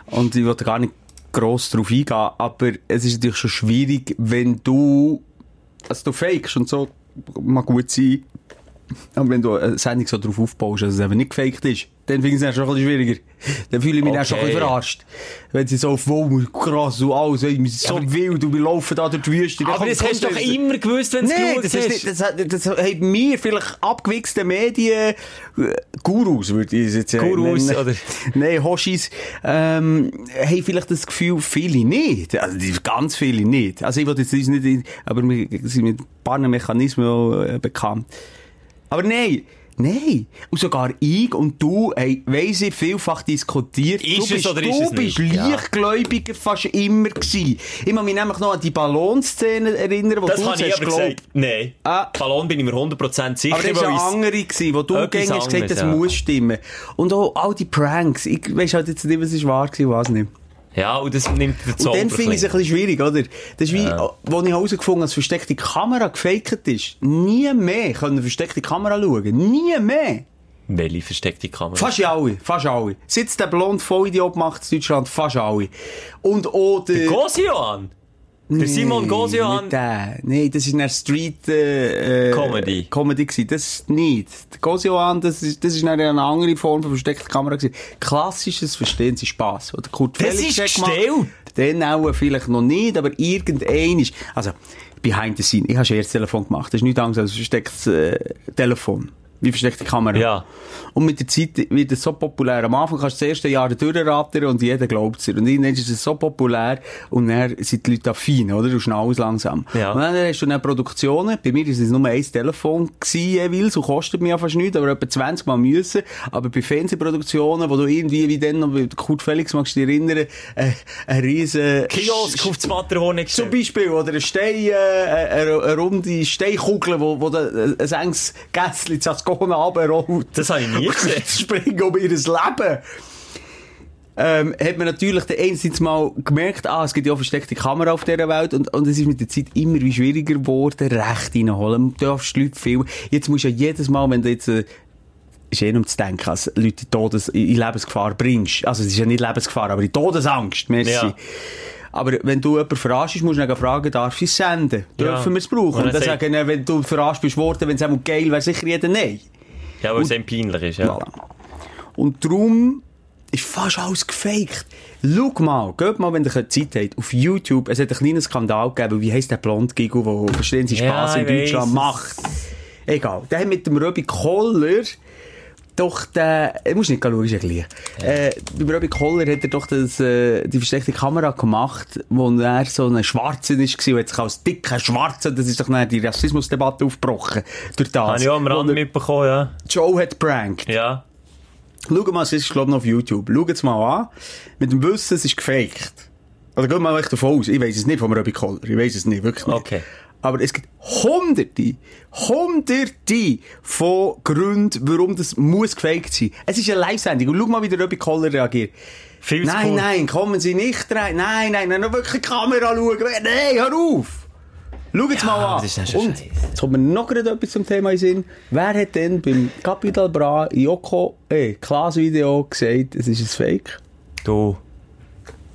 und ich wollte gar nicht gross drauf eingehen, aber es ist natürlich schon schwierig, wenn du, also du fakest und so, mag gut sein, aber wenn du eine Sendung so drauf aufbaust, dass es eben nicht gefaked ist, dann finde ich es schon ein bisschen schwieriger. Dann fühle ich mich dann schon ein bisschen Okay. verarscht. Wenn sie so, wow, krass und alles, wir sind so wild und wir laufen da durch die Wüste. Aber das hast du doch immer gewusst, wenn Nein, geschaut das, ist nicht, das, hat- das haben mir vielleicht abgewichste Medien, äh, Gurus, würde ich es jetzt äh, Gurus, nennen. oder? Nein, Hoshis, ähm, haben vielleicht das Gefühl, viele nicht. Also, ganz viele nicht. Also, ich wollte jetzt nicht, aber wir sind mit ein paar Mechanismen auch, äh, bekannt. Aber nein, nein. Und sogar ich und du, hey, weiss ich, vielfach diskutiert. Ist du es bist, oder du ist es bist nicht? Leichtgläubiger fast immer gewesen. Ich muss mich nämlich noch an die Ballonszene erinnern, wo Das du habe ich hast aber geglaubt, gesagt. Nein. Ah. Ballon bin ich mir 100% sicher. aber das war eine andere, gewesen, wo du gängig hast gesagt, das ja. muss stimmen. Und auch all die Pranks. Ich weiss halt jetzt nicht, was ist wahr gewesen, was nicht. Ja, und das nimmt der Und Zauber dann finde ich es ein bisschen schwierig, oder? Das ist wie, Ja. wo ich herausgefunden habe, dass versteckte Kamera gefaked ist. Nie mehr können versteckte Kamera schauen. Nie mehr. Welche versteckte Kamera? Fast alle, fast alle. Seit es der blond Vollidiot macht in Deutschland, fast alle. Und auch der... Gosioan? Der Simon Nee, Gosioan? Nicht der. Nein, das ist eine Street äh, äh, Comedy. Comedy gewesen. Das nicht. Der Gosioan, das ist, das ist eine, andere Form von versteckter Kamera gewesen. Klassisches Verstehen Sie Spass. Oder Kurt Das Felix ist gestellt. Den auch vielleicht noch nicht, aber irgendein ist. Also, behind the scene. Ich habe schon Telefon gemacht. Das ist nichts anderes als ein verstecktes äh, Telefon. Wie versteckte Kamera. Ja. Und mit der Zeit wird es so populär. Am Anfang kannst du das erste Jahr durchraten und jeder glaubt es dir. Und irgendwann ist es so populär und dann sind die Leute affin, oder? Du schnell langsam. Ja. Und dann hast du dann Produktionen. Bei mir war es nur ein Telefon gewesen, jeweils, und kostet mir ja fast nichts, aber etwa 20 Mal müssen. Aber bei Fernsehproduktionen, wo du irgendwie, wie dann noch, mit Kurt Felix, magst du dich erinnern, äh, ein riesen... Kiosk auf das Matterhorn Zum. Beispiel, oder eine Stein, äh, eine, eine runde Steinkugel, wo, wo da, ein enges Gässli Ascona runterrollt. Das habe ich nie gesehen. springen um ihr Leben. Ähm, hat man natürlich dann einerseits mal gemerkt, ah, es gibt ja auch versteckte Kamera auf dieser Welt und, und es ist mit der Zeit immer wie schwieriger geworden, Recht reinholen. Du darfst Leute viel. Jetzt musst du ja jedes Mal, wenn du jetzt, äh, ist eh nur zu denken, als Leute in, Todes, in Lebensgefahr bringst. Also, es ist ja nicht Lebensgefahr, aber in Todesangst, merci. Ja. Aber wenn du jemanden verarschst, musst du dann fragen, darf ich es senden? Ja. Dürfen wir es brauchen? Und Und dann sagen, wenn du verarscht bist worden, wenn es einmal geil wäre, sicher jeder nein. Ja, weil es einem peinlich ist, ja. Voilà. Und darum ist fast alles gefaked. Schau mal, geht mal, wenn ihr Zeit habt, auf YouTube. Es hat einen kleinen Skandal gegeben, wie heisst der Blond-Giggle, der verstehen Sie Ja, Spass in ich weiss Deutschland es. macht. Egal. Der hat mit dem Röbi Koller doch der, ich muss nicht schauen, ist ja gleich. Äh, beim Röbi Koller hat er doch das, äh, die versteckte Kamera gemacht, wo er so ein Schwarzer ist, und hat sich als dicker Schwarzer, das ist doch dann die Rassismusdebatte aufgebrochen. Durch das. Habe ich auch am Rand mitbekommen, ja. Joe hat prankt. Ja. Schau mal, es ist, glaube ich, noch auf YouTube. Schau es mal an. Mit dem Wissen, es ist gefaked. Oder geht mal echt davon aus. Ich weiß es nicht vom Röbi Koller. Ich weiß es nicht, wirklich nicht. Okay. Aber es gibt hunderte, hunderte von Gründen, warum das muss gefaked sein. Es ist eine Live-Sendung. Und schau mal, wie der Röbi Koller reagiert. Viel Nein, cool. nein, kommen Sie nicht rein. Nein, nein, nein, noch wirklich die Kamera schauen. Nein, hör auf. Schau jetzt Ja, mal an. das ist schon Und, jetzt kommt mir noch gerade etwas zum Thema in Sinn. Wer hat denn beim Capital Bra Joko, eh, Klaas-Video gesagt, es ist ein Fake? Du.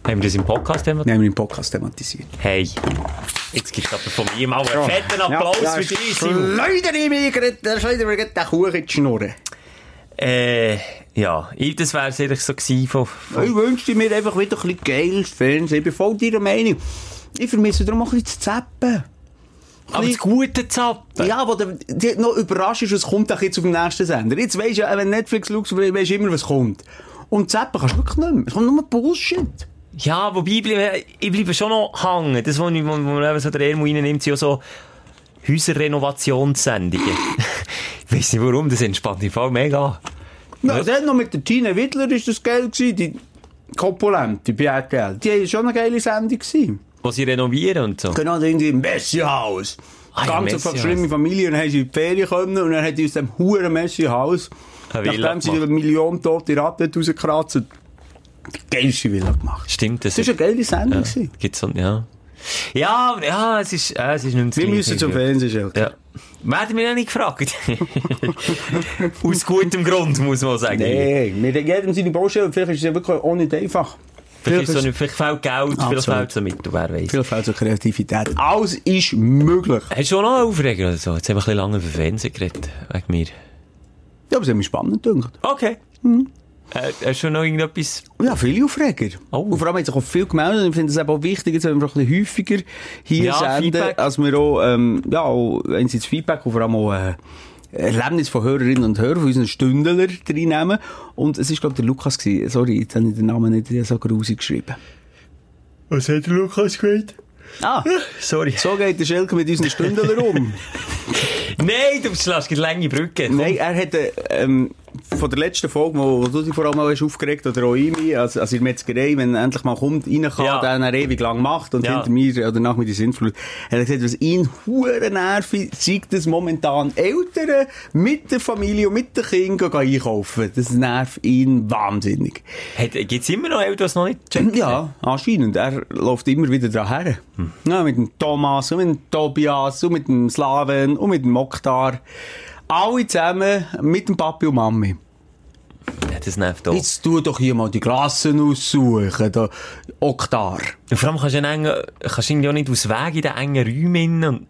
Haben wir das im Podcast thematisiert? Nehmen wir im Podcast thematisiert. Hey. Jetzt gibt es aber von mir mal einen fetten Applaus ja, für dich, Simon. Schleudere ich mir gerade, da schleudere mir gerade den Kuchen in die Schnurren. Äh, ja. Ich, das wäre eigentlich so gewesen von, von Ich wünschte mir einfach wieder ein bisschen geiles Fernsehen. Ich bin voll deiner Meinung. Ich vermisse darum auch ein bisschen zu zappen. Aber das gute Zappen. Ja, wo du dich noch überrascht ist, was kommt jetzt auf dem nächsten Sender. Jetzt weisst du ja, wenn Netflix schaust, weisst du immer, was kommt. Und zappen kannst du wirklich nicht mehr. Es kommt nur Bullshit. Ja, wobei, ich bleibe, ich bleibe schon noch hängen. Das, wo, ich, wo, wo man eben so der Ermo reinnimmt, sind ja so Häuserrenovationssendungen. [laughs] ich weiss nicht warum, das entspannt im Fall mega. Ja, dann noch mit der Tina Wittler ist das geil gewesen, die Kopulente bei RTL. Die war schon eine geile Sendung gewesen. Wo sie renovieren und so. Genau, da irgendwie im Messi-Haus. Ah, ja, Ganz eine Messi-Haus. schlimme Familie, und dann haben sie in die Ferien gekommen, und dann hat die aus dem huren Messi-Haus, nachdem sie eine Million tote Ratten rausgekratzt geilste Villa gemacht. Stimmt, das Das war eine geile Sendung. ja, gibt's so, ja. Ja, ja, es ist, äh, es ist nicht Wir müssen zum Fernsehen. Ja. Werden wir noch nicht gefragt. [laughs] Aus gutem Grund, muss man sagen. Nein, mit jedem seine Baustelle, vielleicht ist es ja wirklich auch nicht einfach. Vielleicht, ist so ist- vielleicht fehlt Geld, vielleicht fehlt so mit, wer weiß. Viel fehlt zur Kreativität. Alles ist möglich. Hast du auch noch einen Aufreger oder so? Jetzt haben wir ein bisschen lange über Fernsehen geredet, wegen mir. Ja, aber es hat mich spannend gedacht. Okay. Mhm. Äh, hast du noch irgendetwas? Ja, viele Aufreger. Oh. Und vor allem hat sich auch viel gemeldet. Und ich finde es eben auch wichtig, jetzt wenn wir ein bisschen häufiger hier Ja, senden, Feedback. als wir auch, ähm, ja, auch einerseits Feedback und vor allem auch, äh, Erlebnis von Hörerinnen und Hörern, von unseren Stündler reinnehmen. Und es ist, glaube ich, der Lukas gewesen. Sorry, jetzt habe ich den Namen nicht so grusig geschrieben. Was hat der Lukas gesagt? Ah, [laughs] Sorry. so geht der Schelke mit unseren Stündler um. [laughs] Nein, du schlägst eine lange Brücke. Nein, er hat, äh, ähm, von der letzten Folge, wo, du dich vor allem auch hast aufgeregt, oder auch ich, also, also in der Metzgerei, wenn endlich mal kommt, rein kann, Ja. dann er ewig lang macht und Ja. hinter mir, oder nach mir die Sintflut, hat er gesagt, was ihn hure nervt, zeigt das momentan Eltern mit der Familie und mit den Kindern gehen einkaufen. Das nervt ihn wahnsinnig. Gibt es immer noch Eltern, die noch nicht checken? Ja, anscheinend. Er läuft immer wieder daher. Ja, mit dem Thomas und mit dem Tobias und mit dem Slaven und mit dem Mokhtar. Alle zusammen mit dem Papi und Mami. Ja, das nervt auch. Jetzt tu doch hier mal die Klassen aussuchen, der Oktar. Und vor allem kannst du, einen engen, kannst du irgendwie auch nicht aus Weg in den engen Räumen. Und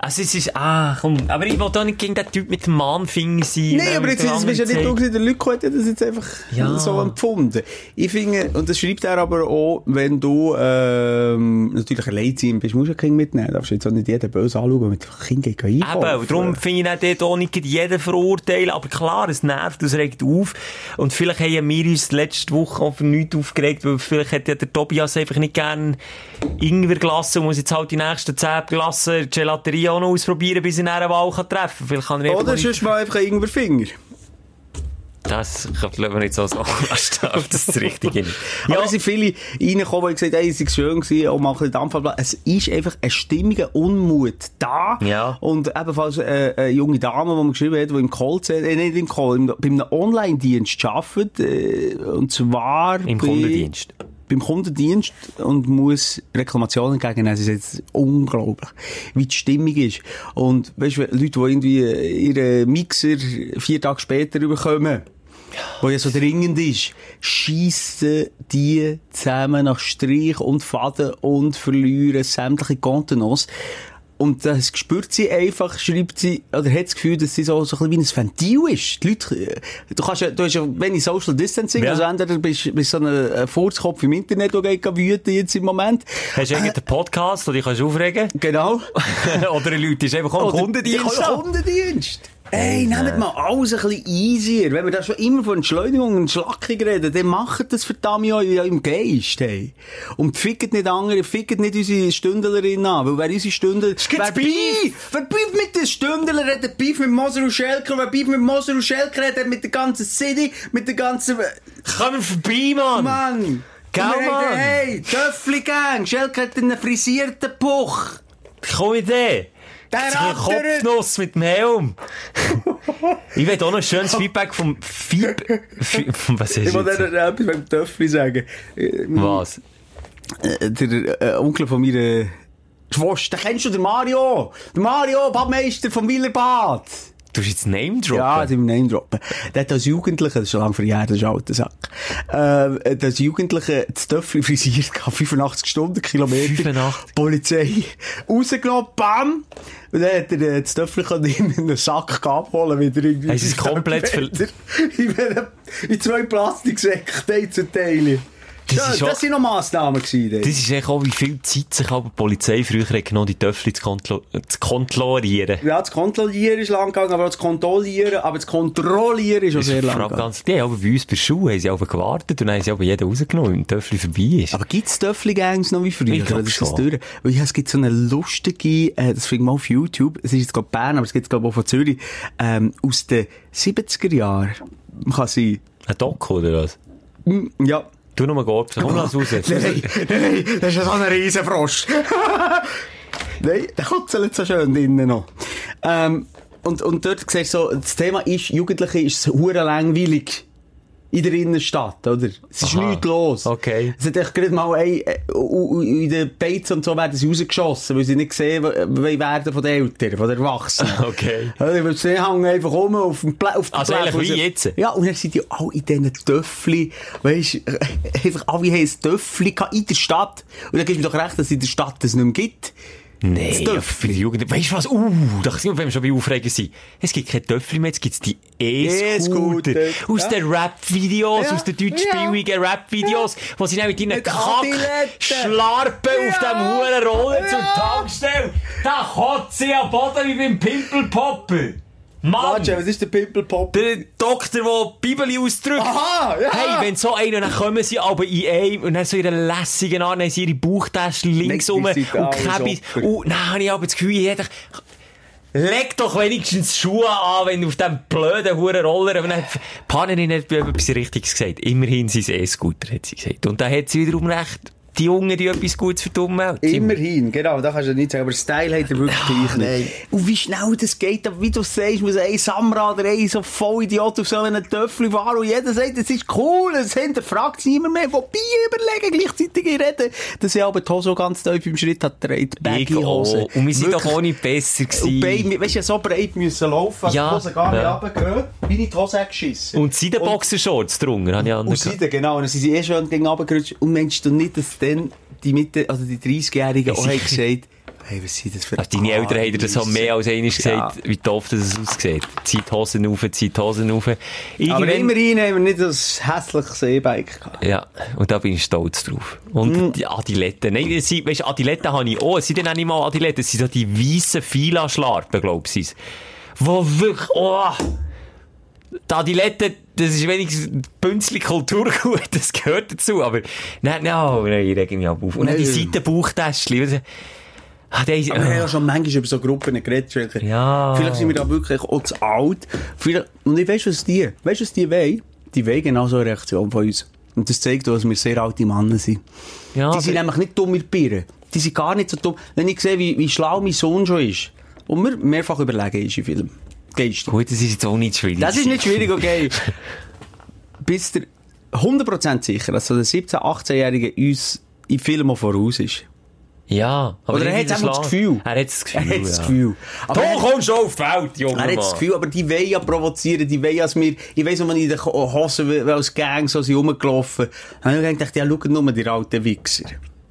also es ist, ah, komm, aber ich will doch nicht gegen den Typ mit dem Mahnfinger sein. Nein, aber jetzt, jetzt bist ja nicht du der Luc hat ja das jetzt einfach Ja. so empfunden. Ich finde, und das schreibt er aber auch, wenn du, ähm, natürlich alleiziehend bist, musst du ein Kind mitnehmen. Darfst du jetzt auch nicht jeden böse anschauen, mit dem Kind einkaufen. Eben, und darum finde ich auch dort auch nicht jeden verurteilen, aber klar, es nervt, es regt auf. Und vielleicht haben wir uns letzte Woche auch für nichts aufgeregt, weil vielleicht hat ja der Tobias einfach nicht gern Ingwerglasse und muss jetzt halt die nächsten 10 Glassen Gelaterie auch noch ausprobieren, bis dann eine Wahl kann treffen kann. Vielleicht kann einfach Oder sonst mal einfach irgendeinen Finger. Das kann man nicht so sagen lassen, ob das das Richtige ist. Ja, es sind viele reingekommen, die gesagt haben, hey, es war schön gewesen, auch mal ein bisschen. Es ist einfach ein stimmiger Unmut da. Ja. Und ebenfalls äh, eine junge Dame, die mir geschrieben hat, die im Callcenter, äh, nicht im Call, im, bei einem Online-Dienst arbeitet, äh, und zwar Im bei- Kundendienst. Beim Kundendienst und muss Reklamationen entgegennehmen. Das ist jetzt unglaublich, wie die Stimmung ist. Und weißt du, Leute, die irgendwie äh, ihren Mixer vier Tage später bekommen, wo ja so dringend ist, schiessen die zusammen nach Strich und Faden und verlieren sämtliche Kontenance. Und das spürt sie einfach, schreibt sie, oder hat das Gefühl, dass sie so, so ein bisschen wie ein Ventil ist. Die Leute, äh, du kannst ja, du hast ja wenig Social Distancing, Ja. also entweder bist du bist so ein äh, Furzkopf im Internet, der geht wüten jetzt im Moment. Hast du irgendeinen Podcast, wo dich kannst aufregen Genau. [laughs] Oder ein Leute ist einfach auch im Kundendienst. Kundendienst. Ey, nehmt mal alles ein bisschen easier. Wenn wir da schon immer von Entschleunigung und Schlackung reden, dann macht das verdammt ja ja im Geist, hey. Und fickt nicht andere, fickt nicht unsere Stündlerin an, weil wer unsere Stündler... Wer Beef? Wer Beef mit den Stündler hat der Beef mit Moser und Schelker, wer Beef mit Moser und Schelker hat, mit der ganzen City, mit der ganzen... Komm vorbei, Mann! Mann! Gell, Mann? Hey, Töffli-Gang, Schelker hat einen frisierten Puch. Komm mit dem! Der Kopfnuss mit dem Helm. ich will auch noch ein schönes Feedback vom Fieb... Fi- Was ist Ich dir noch etwas beim Töffli sagen. Äh, Was? äh, Der äh, Onkel von meiner Schwester, den kennst du, der Mario? Der Mario, Badmeister vom Willerbad. Du hast jetzt Name droppen? Ja, den Name droppen. Der hat als Jugendlicher, das ist schon lange verjährt, das ist alter Sack, äh, hat als Jugendlicher das Töffel frisiert, gehabt, 85 Stundenkilometer. 85? Polizei rausgenommen, bam! Und dann hat er äh, das Töffel in einen Sack abholen, wieder irgendwie. Es komplett ver- in, in zwei Plastiksäcke, Teil zu Teil. Das ist auch- das sind noch Massnahmen gewesen. Das ist echt auch, wie viel Zeit sich aber die Polizei früher hat genommen, die Töffel zu, kontro zu kontrollieren. Ja, das Kontrollieren ist lang gegangen, aber auch das Kontrollieren, aber das Kontrollieren ist auch sehr lang gegangen. ganz, die haben aber bei uns bei Schuhen haben sie aber gewartet und haben sie aber jeden rausgenommen, wenn Töffel vorbei ist. Aber gibt's Töffli-Gangs noch wie früher? Ich glaub Oder ist das schon. Weil ja, es gibt so eine lustige, äh, das ich mal auf YouTube, es ist jetzt gerade Bern, aber es gibt glaube ich auch von Zürich, ähm, aus den 70er Jahren. Man kann sein, Ein Doku oder was? ja. Du noch mal Gott, komm lass raus. Nein, nein, das ist so ein Riesenfrosch. [laughs] nein, der kutzelt so schön drinnen noch. Ähm, und, und dort siehst du so, das Thema ist, Jugendliche ist es langweilig. In der Innenstadt, oder? Es ist Aha. nichts los. Okay. Es hat echt gerade mal ein, äh, in den Beizen und so werden sie rausgeschossen, weil sie nicht sehen wo- wollen werden von den Eltern, von den Erwachsenen. [laughs] Okay. Weil sie hängen einfach um auf dem Plä auf Also wo wie jetzt? Ja, und dann sind die alle in diesen Töffli, weisst, äh, [laughs] einfach alle haben ein Töffli in der Stadt. Und dann gibst du mir doch recht, dass es in der Stadt das nicht mehr gibt. Nee, Das ja, für die Jugend. Weißt du was? Uh, da sind wir, schon bei Aufregen sind. Es gibt kein Töffel mehr, jetzt gibt's die E-Scooter. E-Scooter, Aus ja. den Rap-Videos, Ja, aus den deutschsprachigen Rap-Videos, wo sie dann mit ihren Mit Kack Adiletten. schlarpen auf dem hohen Roller zur Ja. Tankstelle. Da kotzt sie am Boden wie beim Pimpelpopper. Mann! Warte, was ist der Pimpelpop? Der Doktor, der die Bibel ausdrückt. Aha, ja. Hey, wenn so einer, dann kommen sie aber in einem und dann so ihre lässigen Art, dann haben sie ihre Bauchtaschen links rum und Käbis. Und dann habe ich aber das Gefühl, jeder... Leg doch wenigstens Schuhe an, wenn du auf diesem blöden Huren Roller... Aber dann, Partnerin hat etwas Richtiges gesagt. Immerhin es E-Scooter, hat sie gesagt. Und da hat sie wiederum recht. Die Jungen, die etwas Gutes für die Umwelt. Immerhin, genau, da kannst du nicht sagen, aber Style hat er wirklich nicht. Und wie schnell das geht, aber wie du sagst, muss ein Samra oder ein so Vollidiot auf so einen Töffel fahren und jeder sagt, es ist cool, es hinterfragt niemand mehr, wobei überlegen, gleichzeitig reden, dass ich aber die Hose ganz tief im Schritt hat gedreht. Baggy-Hose. Und wir sind doch auch nicht besser Und gewesen. Beine, weißt du, ja, so breit müssen laufen, dass Ja, die Hose gar nicht ja. runtergehen, wie ich die Hose geschissen. Und sie den Boxershorts drunter, habe ich Und anders Seiden, genau. Und dann sind sie eh schon gegen runtergerutscht. Und meinst du nicht, dass dann die Mitte, also die 30-Jährigen auch haben gesagt, hey, was sind das für Also deine Eltern haben dir das auch mehr als einmal gesagt, Ja. wie doof das aussieht. Zieht Hosen rauf, zieht die Hosen rauf. Aber Irgendwann- immerhin haben wir nicht das hässliche Seebike gehabt. Ja, und da bin ich stolz drauf. Und Mm. die Adiletten. Nein, das sind, weißt, Adiletten habe ich auch. Es sind dann auch nicht mal Adiletten, es sind so die weissen Fila-Schlarpen, glaub ich. Wo wirklich, oh! Die Adiletten, das ist wenigstens Bünzli Kulturgut, [laughs] das gehört dazu. Aber, nein, nein, nein, ich rege mich ab auf. Und dann die. Seitenbauchtäschchen. Ah, Aber wir haben ja schon manchmal über so Gruppen geredet. Ja. Vielleicht sind wir da wirklich auch zu alt. Vielleicht, und ich weiss, was die, weißt was die wollen? Die wollen genau so eine Reaktion von uns. Und das zeigt dass wir sehr alte Männer sind. Ja, die sind nämlich nicht dumm mit Birnen. Die sind gar nicht so dumm. Wenn ich sehe, wie, wie schlau mein Sohn schon ist. Und mir mehrfach überlegen ist im Film. Gut, das ist jetzt auch nicht schwierig. Das ist nicht schwierig, okay. Bist du 100% sicher, dass so der 17-, 18-Jährige uns in Filmen voraus ist? Ja, aber Oder er hat das. Gefühl. Er hat das Gefühl. Er hat das ja. Gefühl. Aber Du er- kommst schon auf die Welt, Junge. Er hat das Gefühl, aber die wollen ja provozieren, die wollen, dass wir, ich weiss, wenn man in den Hosen, als Gang so sind rumgelaufen, habe ich gedacht, ja, schau nur die alten Wichser.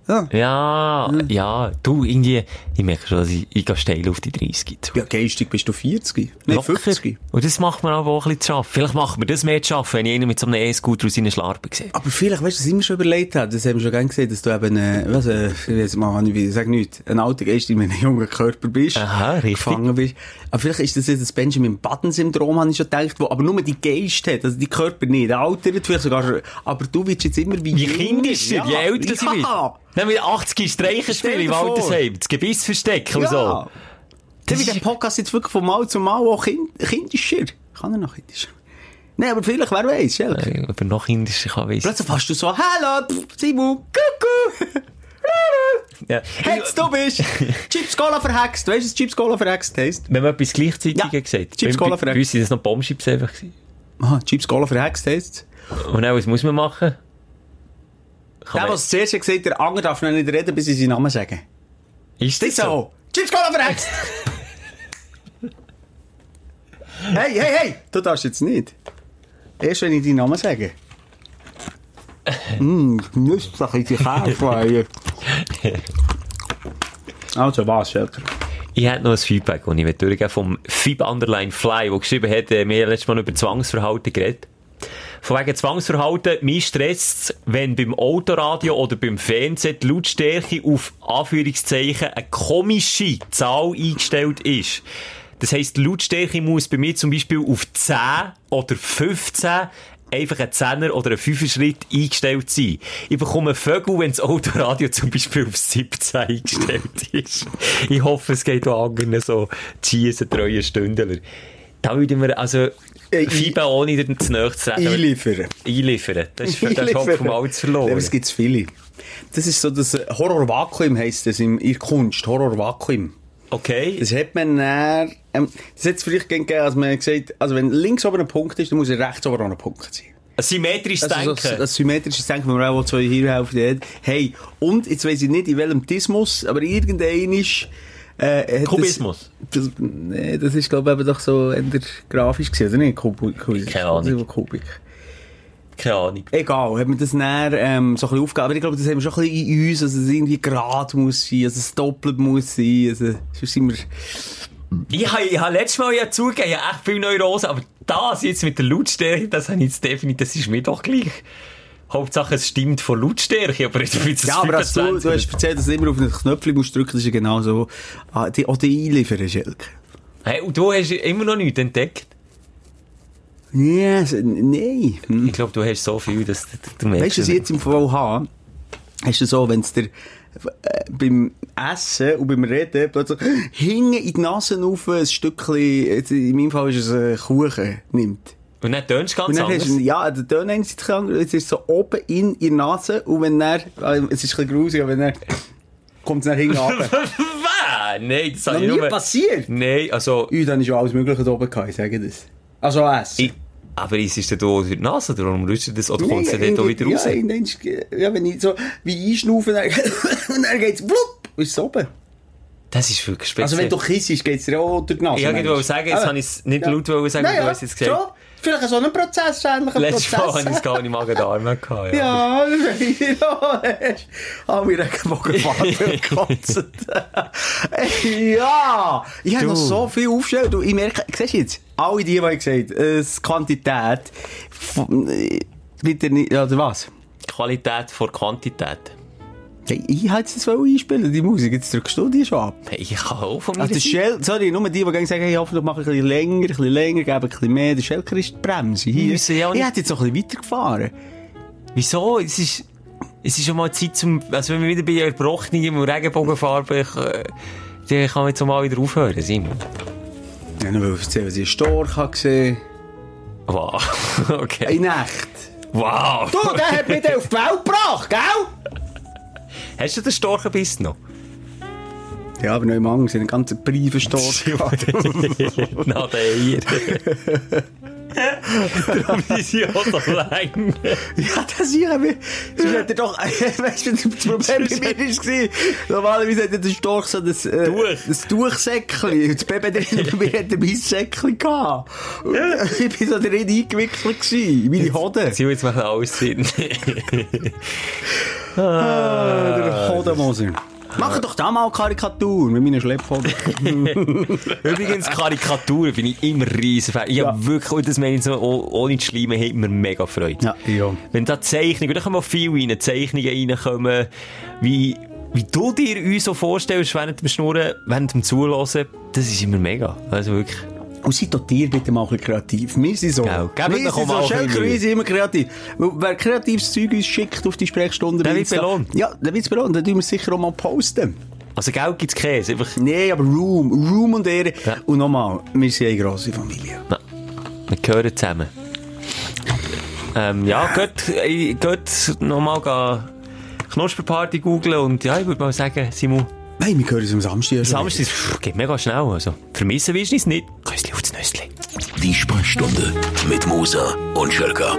Ja. Ja, ja, du, irgendwie, ich merke schon, dass ich, ich gehe steil auf die 30 zu. Ja, geistig bist du 40. Nein, Locker. 50. Und das macht mir aber auch ein bisschen zu schaffen. Vielleicht macht mir das mehr zu schaffen, wenn ich einen mit so einem E-Scooter aus seinen Schlarpen sehe. Aber vielleicht, weißt du, was ich mir schon überlegt habe, das haben wir schon gerne gesehen, dass du eben, äh, was, äh, ich weiß mal, ich sag nicht, ein alter Geist in einem [laughs] jungen Körper bist. Aha, richtig. Gefangen bist. Aber vielleicht ist das jetzt das Benjamin Button-Syndrom, habe ich schon gedacht, wo aber nur die Geist hat, also die Körper nicht. Der altert vielleicht sogar schon, aber du wirst jetzt immer wie jünger. kindischer, Ja. je älter sie wird. Ja. Dann mit 80 Streichen spielen im. Altersheim, das Gebiss verstecken und Ja. so. Dann Das ist- der Podcast jetzt wirklich von Mal zu Mal auch kind, kindischer. Kann er noch kindischer? Nein, aber vielleicht, wer weiß, Schelke. Äh, Ob er noch indischer kann, weiss ich. Plötzlich hast du so, hallo, Simon, kuckuck. [laughs] Ja. Hex, du bist [laughs] Chips Cola verhext. Weißt du, was Chips Cola verhext heisst? Wenn man etwas gleichzeitig Ja. gesagt Chips Bei- Cola verreckt. Bei uns sind das noch Bombschips einfach gewesen. Aha, Chips Cola verhext heisst. Und dann, was muss man machen? Der, man- was zuerst hat gesagt der andere darf noch nicht reden, bis sie seinen Namen sagen. Ist Das ist so. Chips Cola [laughs] verhext. hey, hey, hey, du darfst jetzt nicht. Erst wenn ich deinen Namen sage. Mmm, Nüsse in die Käfleier. [laughs] Also was, Schelker? Ich hätte noch ein Feedback, das ich durchgeben vom Fib Underline Fly, der geschrieben hat, wir haben letztes Mal über Zwangsverhalten geredet. Von wegen Zwangsverhalten, mich stresst wenn beim Autoradio oder beim Fernsehen die Lautstärke auf Anführungszeichen eine komische Zahl eingestellt ist. Das heisst, die Lautstärke muss bei mir zum Beispiel auf 10 oder 15 einfach ein Zehner oder ein Fünfer-Schritt eingestellt sein. Ich bekomme Vögel, wenn das Autoradio zum Beispiel auf 17 eingestellt ist. Ich hoffe, es geht auch anderen so schiessen treue Stündler. Da würde mir, also, Äh, Fibe ohne dir zu nahe zu treten. Einliefern. Einliefern. Das ist für den Hopf vom Alt Ja, verloren. es gibt viele. Das ist so das Horror-Vakuum heisst das in der Kunst. Horror-Vakuum. Okay. Das hat man dann, ähm, das hat es vielleicht gegeben, als man gesagt also wenn links oben ein Punkt ist, dann muss er rechts oben auch ein Punkt sein. Ein symmetrisches Also Denken. so, das symmetrische Denken, wenn man auch zwei Hirnhälften hat. Hey, und, jetzt weiss ich nicht, in welchem Tismus, aber irgendein ist, äh, hat Kubismus. Das, das, nee, das ist, glaube ich, eben doch so eher grafisch gewesen, oder nicht? Kubik. Kubik. Keine Ahnung. Kubik. Keine Ahnung. Egal, hat man das näher, ähm, so ein bisschen aufgegeben. Aber ich glaube, das haben wir schon ein bisschen in uns, dass es irgendwie gerade muss sein, dass es doppelt muss sein, also, sonst sind wir, Ich habe, ich letztes Mal ja zugegeben, ich habe echt viel Neurosen, aber das jetzt mit der Lautstärke, das habe ich jetzt definitiv, das ist mir doch gleich. Hauptsache, es stimmt von Lautstärke, aber jetzt es Ja, aber als du, 25 du hast erzählt, dass du immer auf den Knöpfchen musst drücken, das ist ja genau so, ah, die, auch die einliefern, Schelke. Hey, und du hast immer noch nichts entdeckt. Yes, nein. Hm. Ich glaube, du hast so viel, dass du, du merkst. Weißt du, was ich jetzt im Fall habe? Ist es so, wenn es dir äh, beim Essen und beim Reden plötzlich hinten in die Nase auf ein Stückchen, in meinem Fall ist es ein Kuchen, nimmt. Und dann tönst du Und ganz dann anders. hast ja, der Ton einerseits krank, jetzt ist es so oben in ihrer Nase und wenn er, es ist ein bisschen grusig, aber wenn er, kommt es dann hinten [laughs] runter. Nein, das ich nie nur... passiert. Nein, also... Ui, dann ist ja alles Mögliche da oben gehabt, ich sage das. Also Essen. Ich, aber ist es denn da durch die Nase? Darum rüstet das? Oder kommt es dann auch wieder raus? Ja, ist- ja, wenn ich so wie einschnaufe, dann, [laughs] und dann geht's blub, ist es oben. Das ist wirklich speziell. Also wenn du kissest, geht's dir auch durch die Nase. Ich wollte sagen, jetzt Ah, habe ich es nicht ja. laut sagen, Naja, du hast jetzt gesagt. Vielleicht so ein Prozess, ähnlicher Letztes Mal Prozess. hatte ich es gar nicht Magen-Darm gehabt. Ja. Ja, das weiß ich noch. Ah, wir Regenbogenfarbe [laughs] gekotzt. ja! Ich habe noch so viel aufgestellt. Du, ich merke, siehst du jetzt, alle die, die ich gesagt habe, es Quantität, äh, wieder nicht, oder was? Qualität vor Quantität. Hey, ich hätte es wollen einspielen, die Musik. Jetzt drückst du die schon ab. Hey, ich kann auch von mir Also Shell, sorry, nur die, die gerne sagen, hey, hoffentlich mache ich ein bisschen länger, ein bisschen länger, gebe ein bisschen mehr. Der Schelker ist die Bremse. Hier. Ich hätte jetzt noch ein bisschen weitergefahren. Wieso? Es ist, es ist schon mal Zeit zum, also wenn wir wieder bei Erbrochenen und Regenbogenfarbe, ich, äh, dann kann man jetzt mal wieder aufhören, Simon. Ja, nur weil ich erzählen, was ich einen Storch habe gesehen. Wow. [laughs] Okay. In Nacht. Wow. Du, der hat mich auf die Welt gebracht, gell? Hast du den Storchenbiss noch? Ja, aber nicht Angst, einen ganzen Briefenstorch. [laughs] Na, der hier. [laughs] Darum sind sie auch so lang. Ja, das hier, wir, sonst hätte doch, weißt du, das Problem bei mir war, normalerweise hätte der Storch so das, äh, Tuch. das Tuchsäckchen, das Baby drin, [laughs] bei mir hat er mein Säckchen gehabt. Und Ich bin so drin eingewickelt gewesen, in meine Hoden. Sie jetzt machen alles Sinn. Ah, der Hodenmoser. Mach doch da mal Karikatur mit meinen Schlepphoden. [laughs] Übrigens, Karikaturen bin ich immer riesen Fan. Ich Ja. hab wirklich, und das meine ich so, oh- ohne zu schleimen, hat mir mega Freude. Ja, ja. Wenn da Zeichnungen, da kommen auch viele rein, Zeichnungen reinkommen, wie, wie du dir uns so vorstellst während dem Schnurren, während dem Zuhören, das ist immer mega. Also wirklich. Und seid doch ihr bitte mal ein bisschen kreativ. Wir sind so. Gebt wir sind mal so. sind immer kreativ. Weil Wer kreatives Zeug uns schickt auf die Sprechstunde, Insta- belohnt. Ja, der wird belohnt. Dann tun wir sicher auch mal posten. Also Geld gibt's Käse, einfach, Nee, aber Room. Room und Ehre. Ja. Und nochmal, wir sind eine grosse Familie. na, wir gehören zusammen. Ähm, ja, geht, geht nochmal Knusperparty googlen und ja, ich würde mal sagen, Simon, Nein, wir hören uns am Samstag. Samstag pff, geht mega schnell, also. Vermissen willst du es nicht? Küssli aufs Nüssli. Die Sprechstunde mit Musa und Schelka.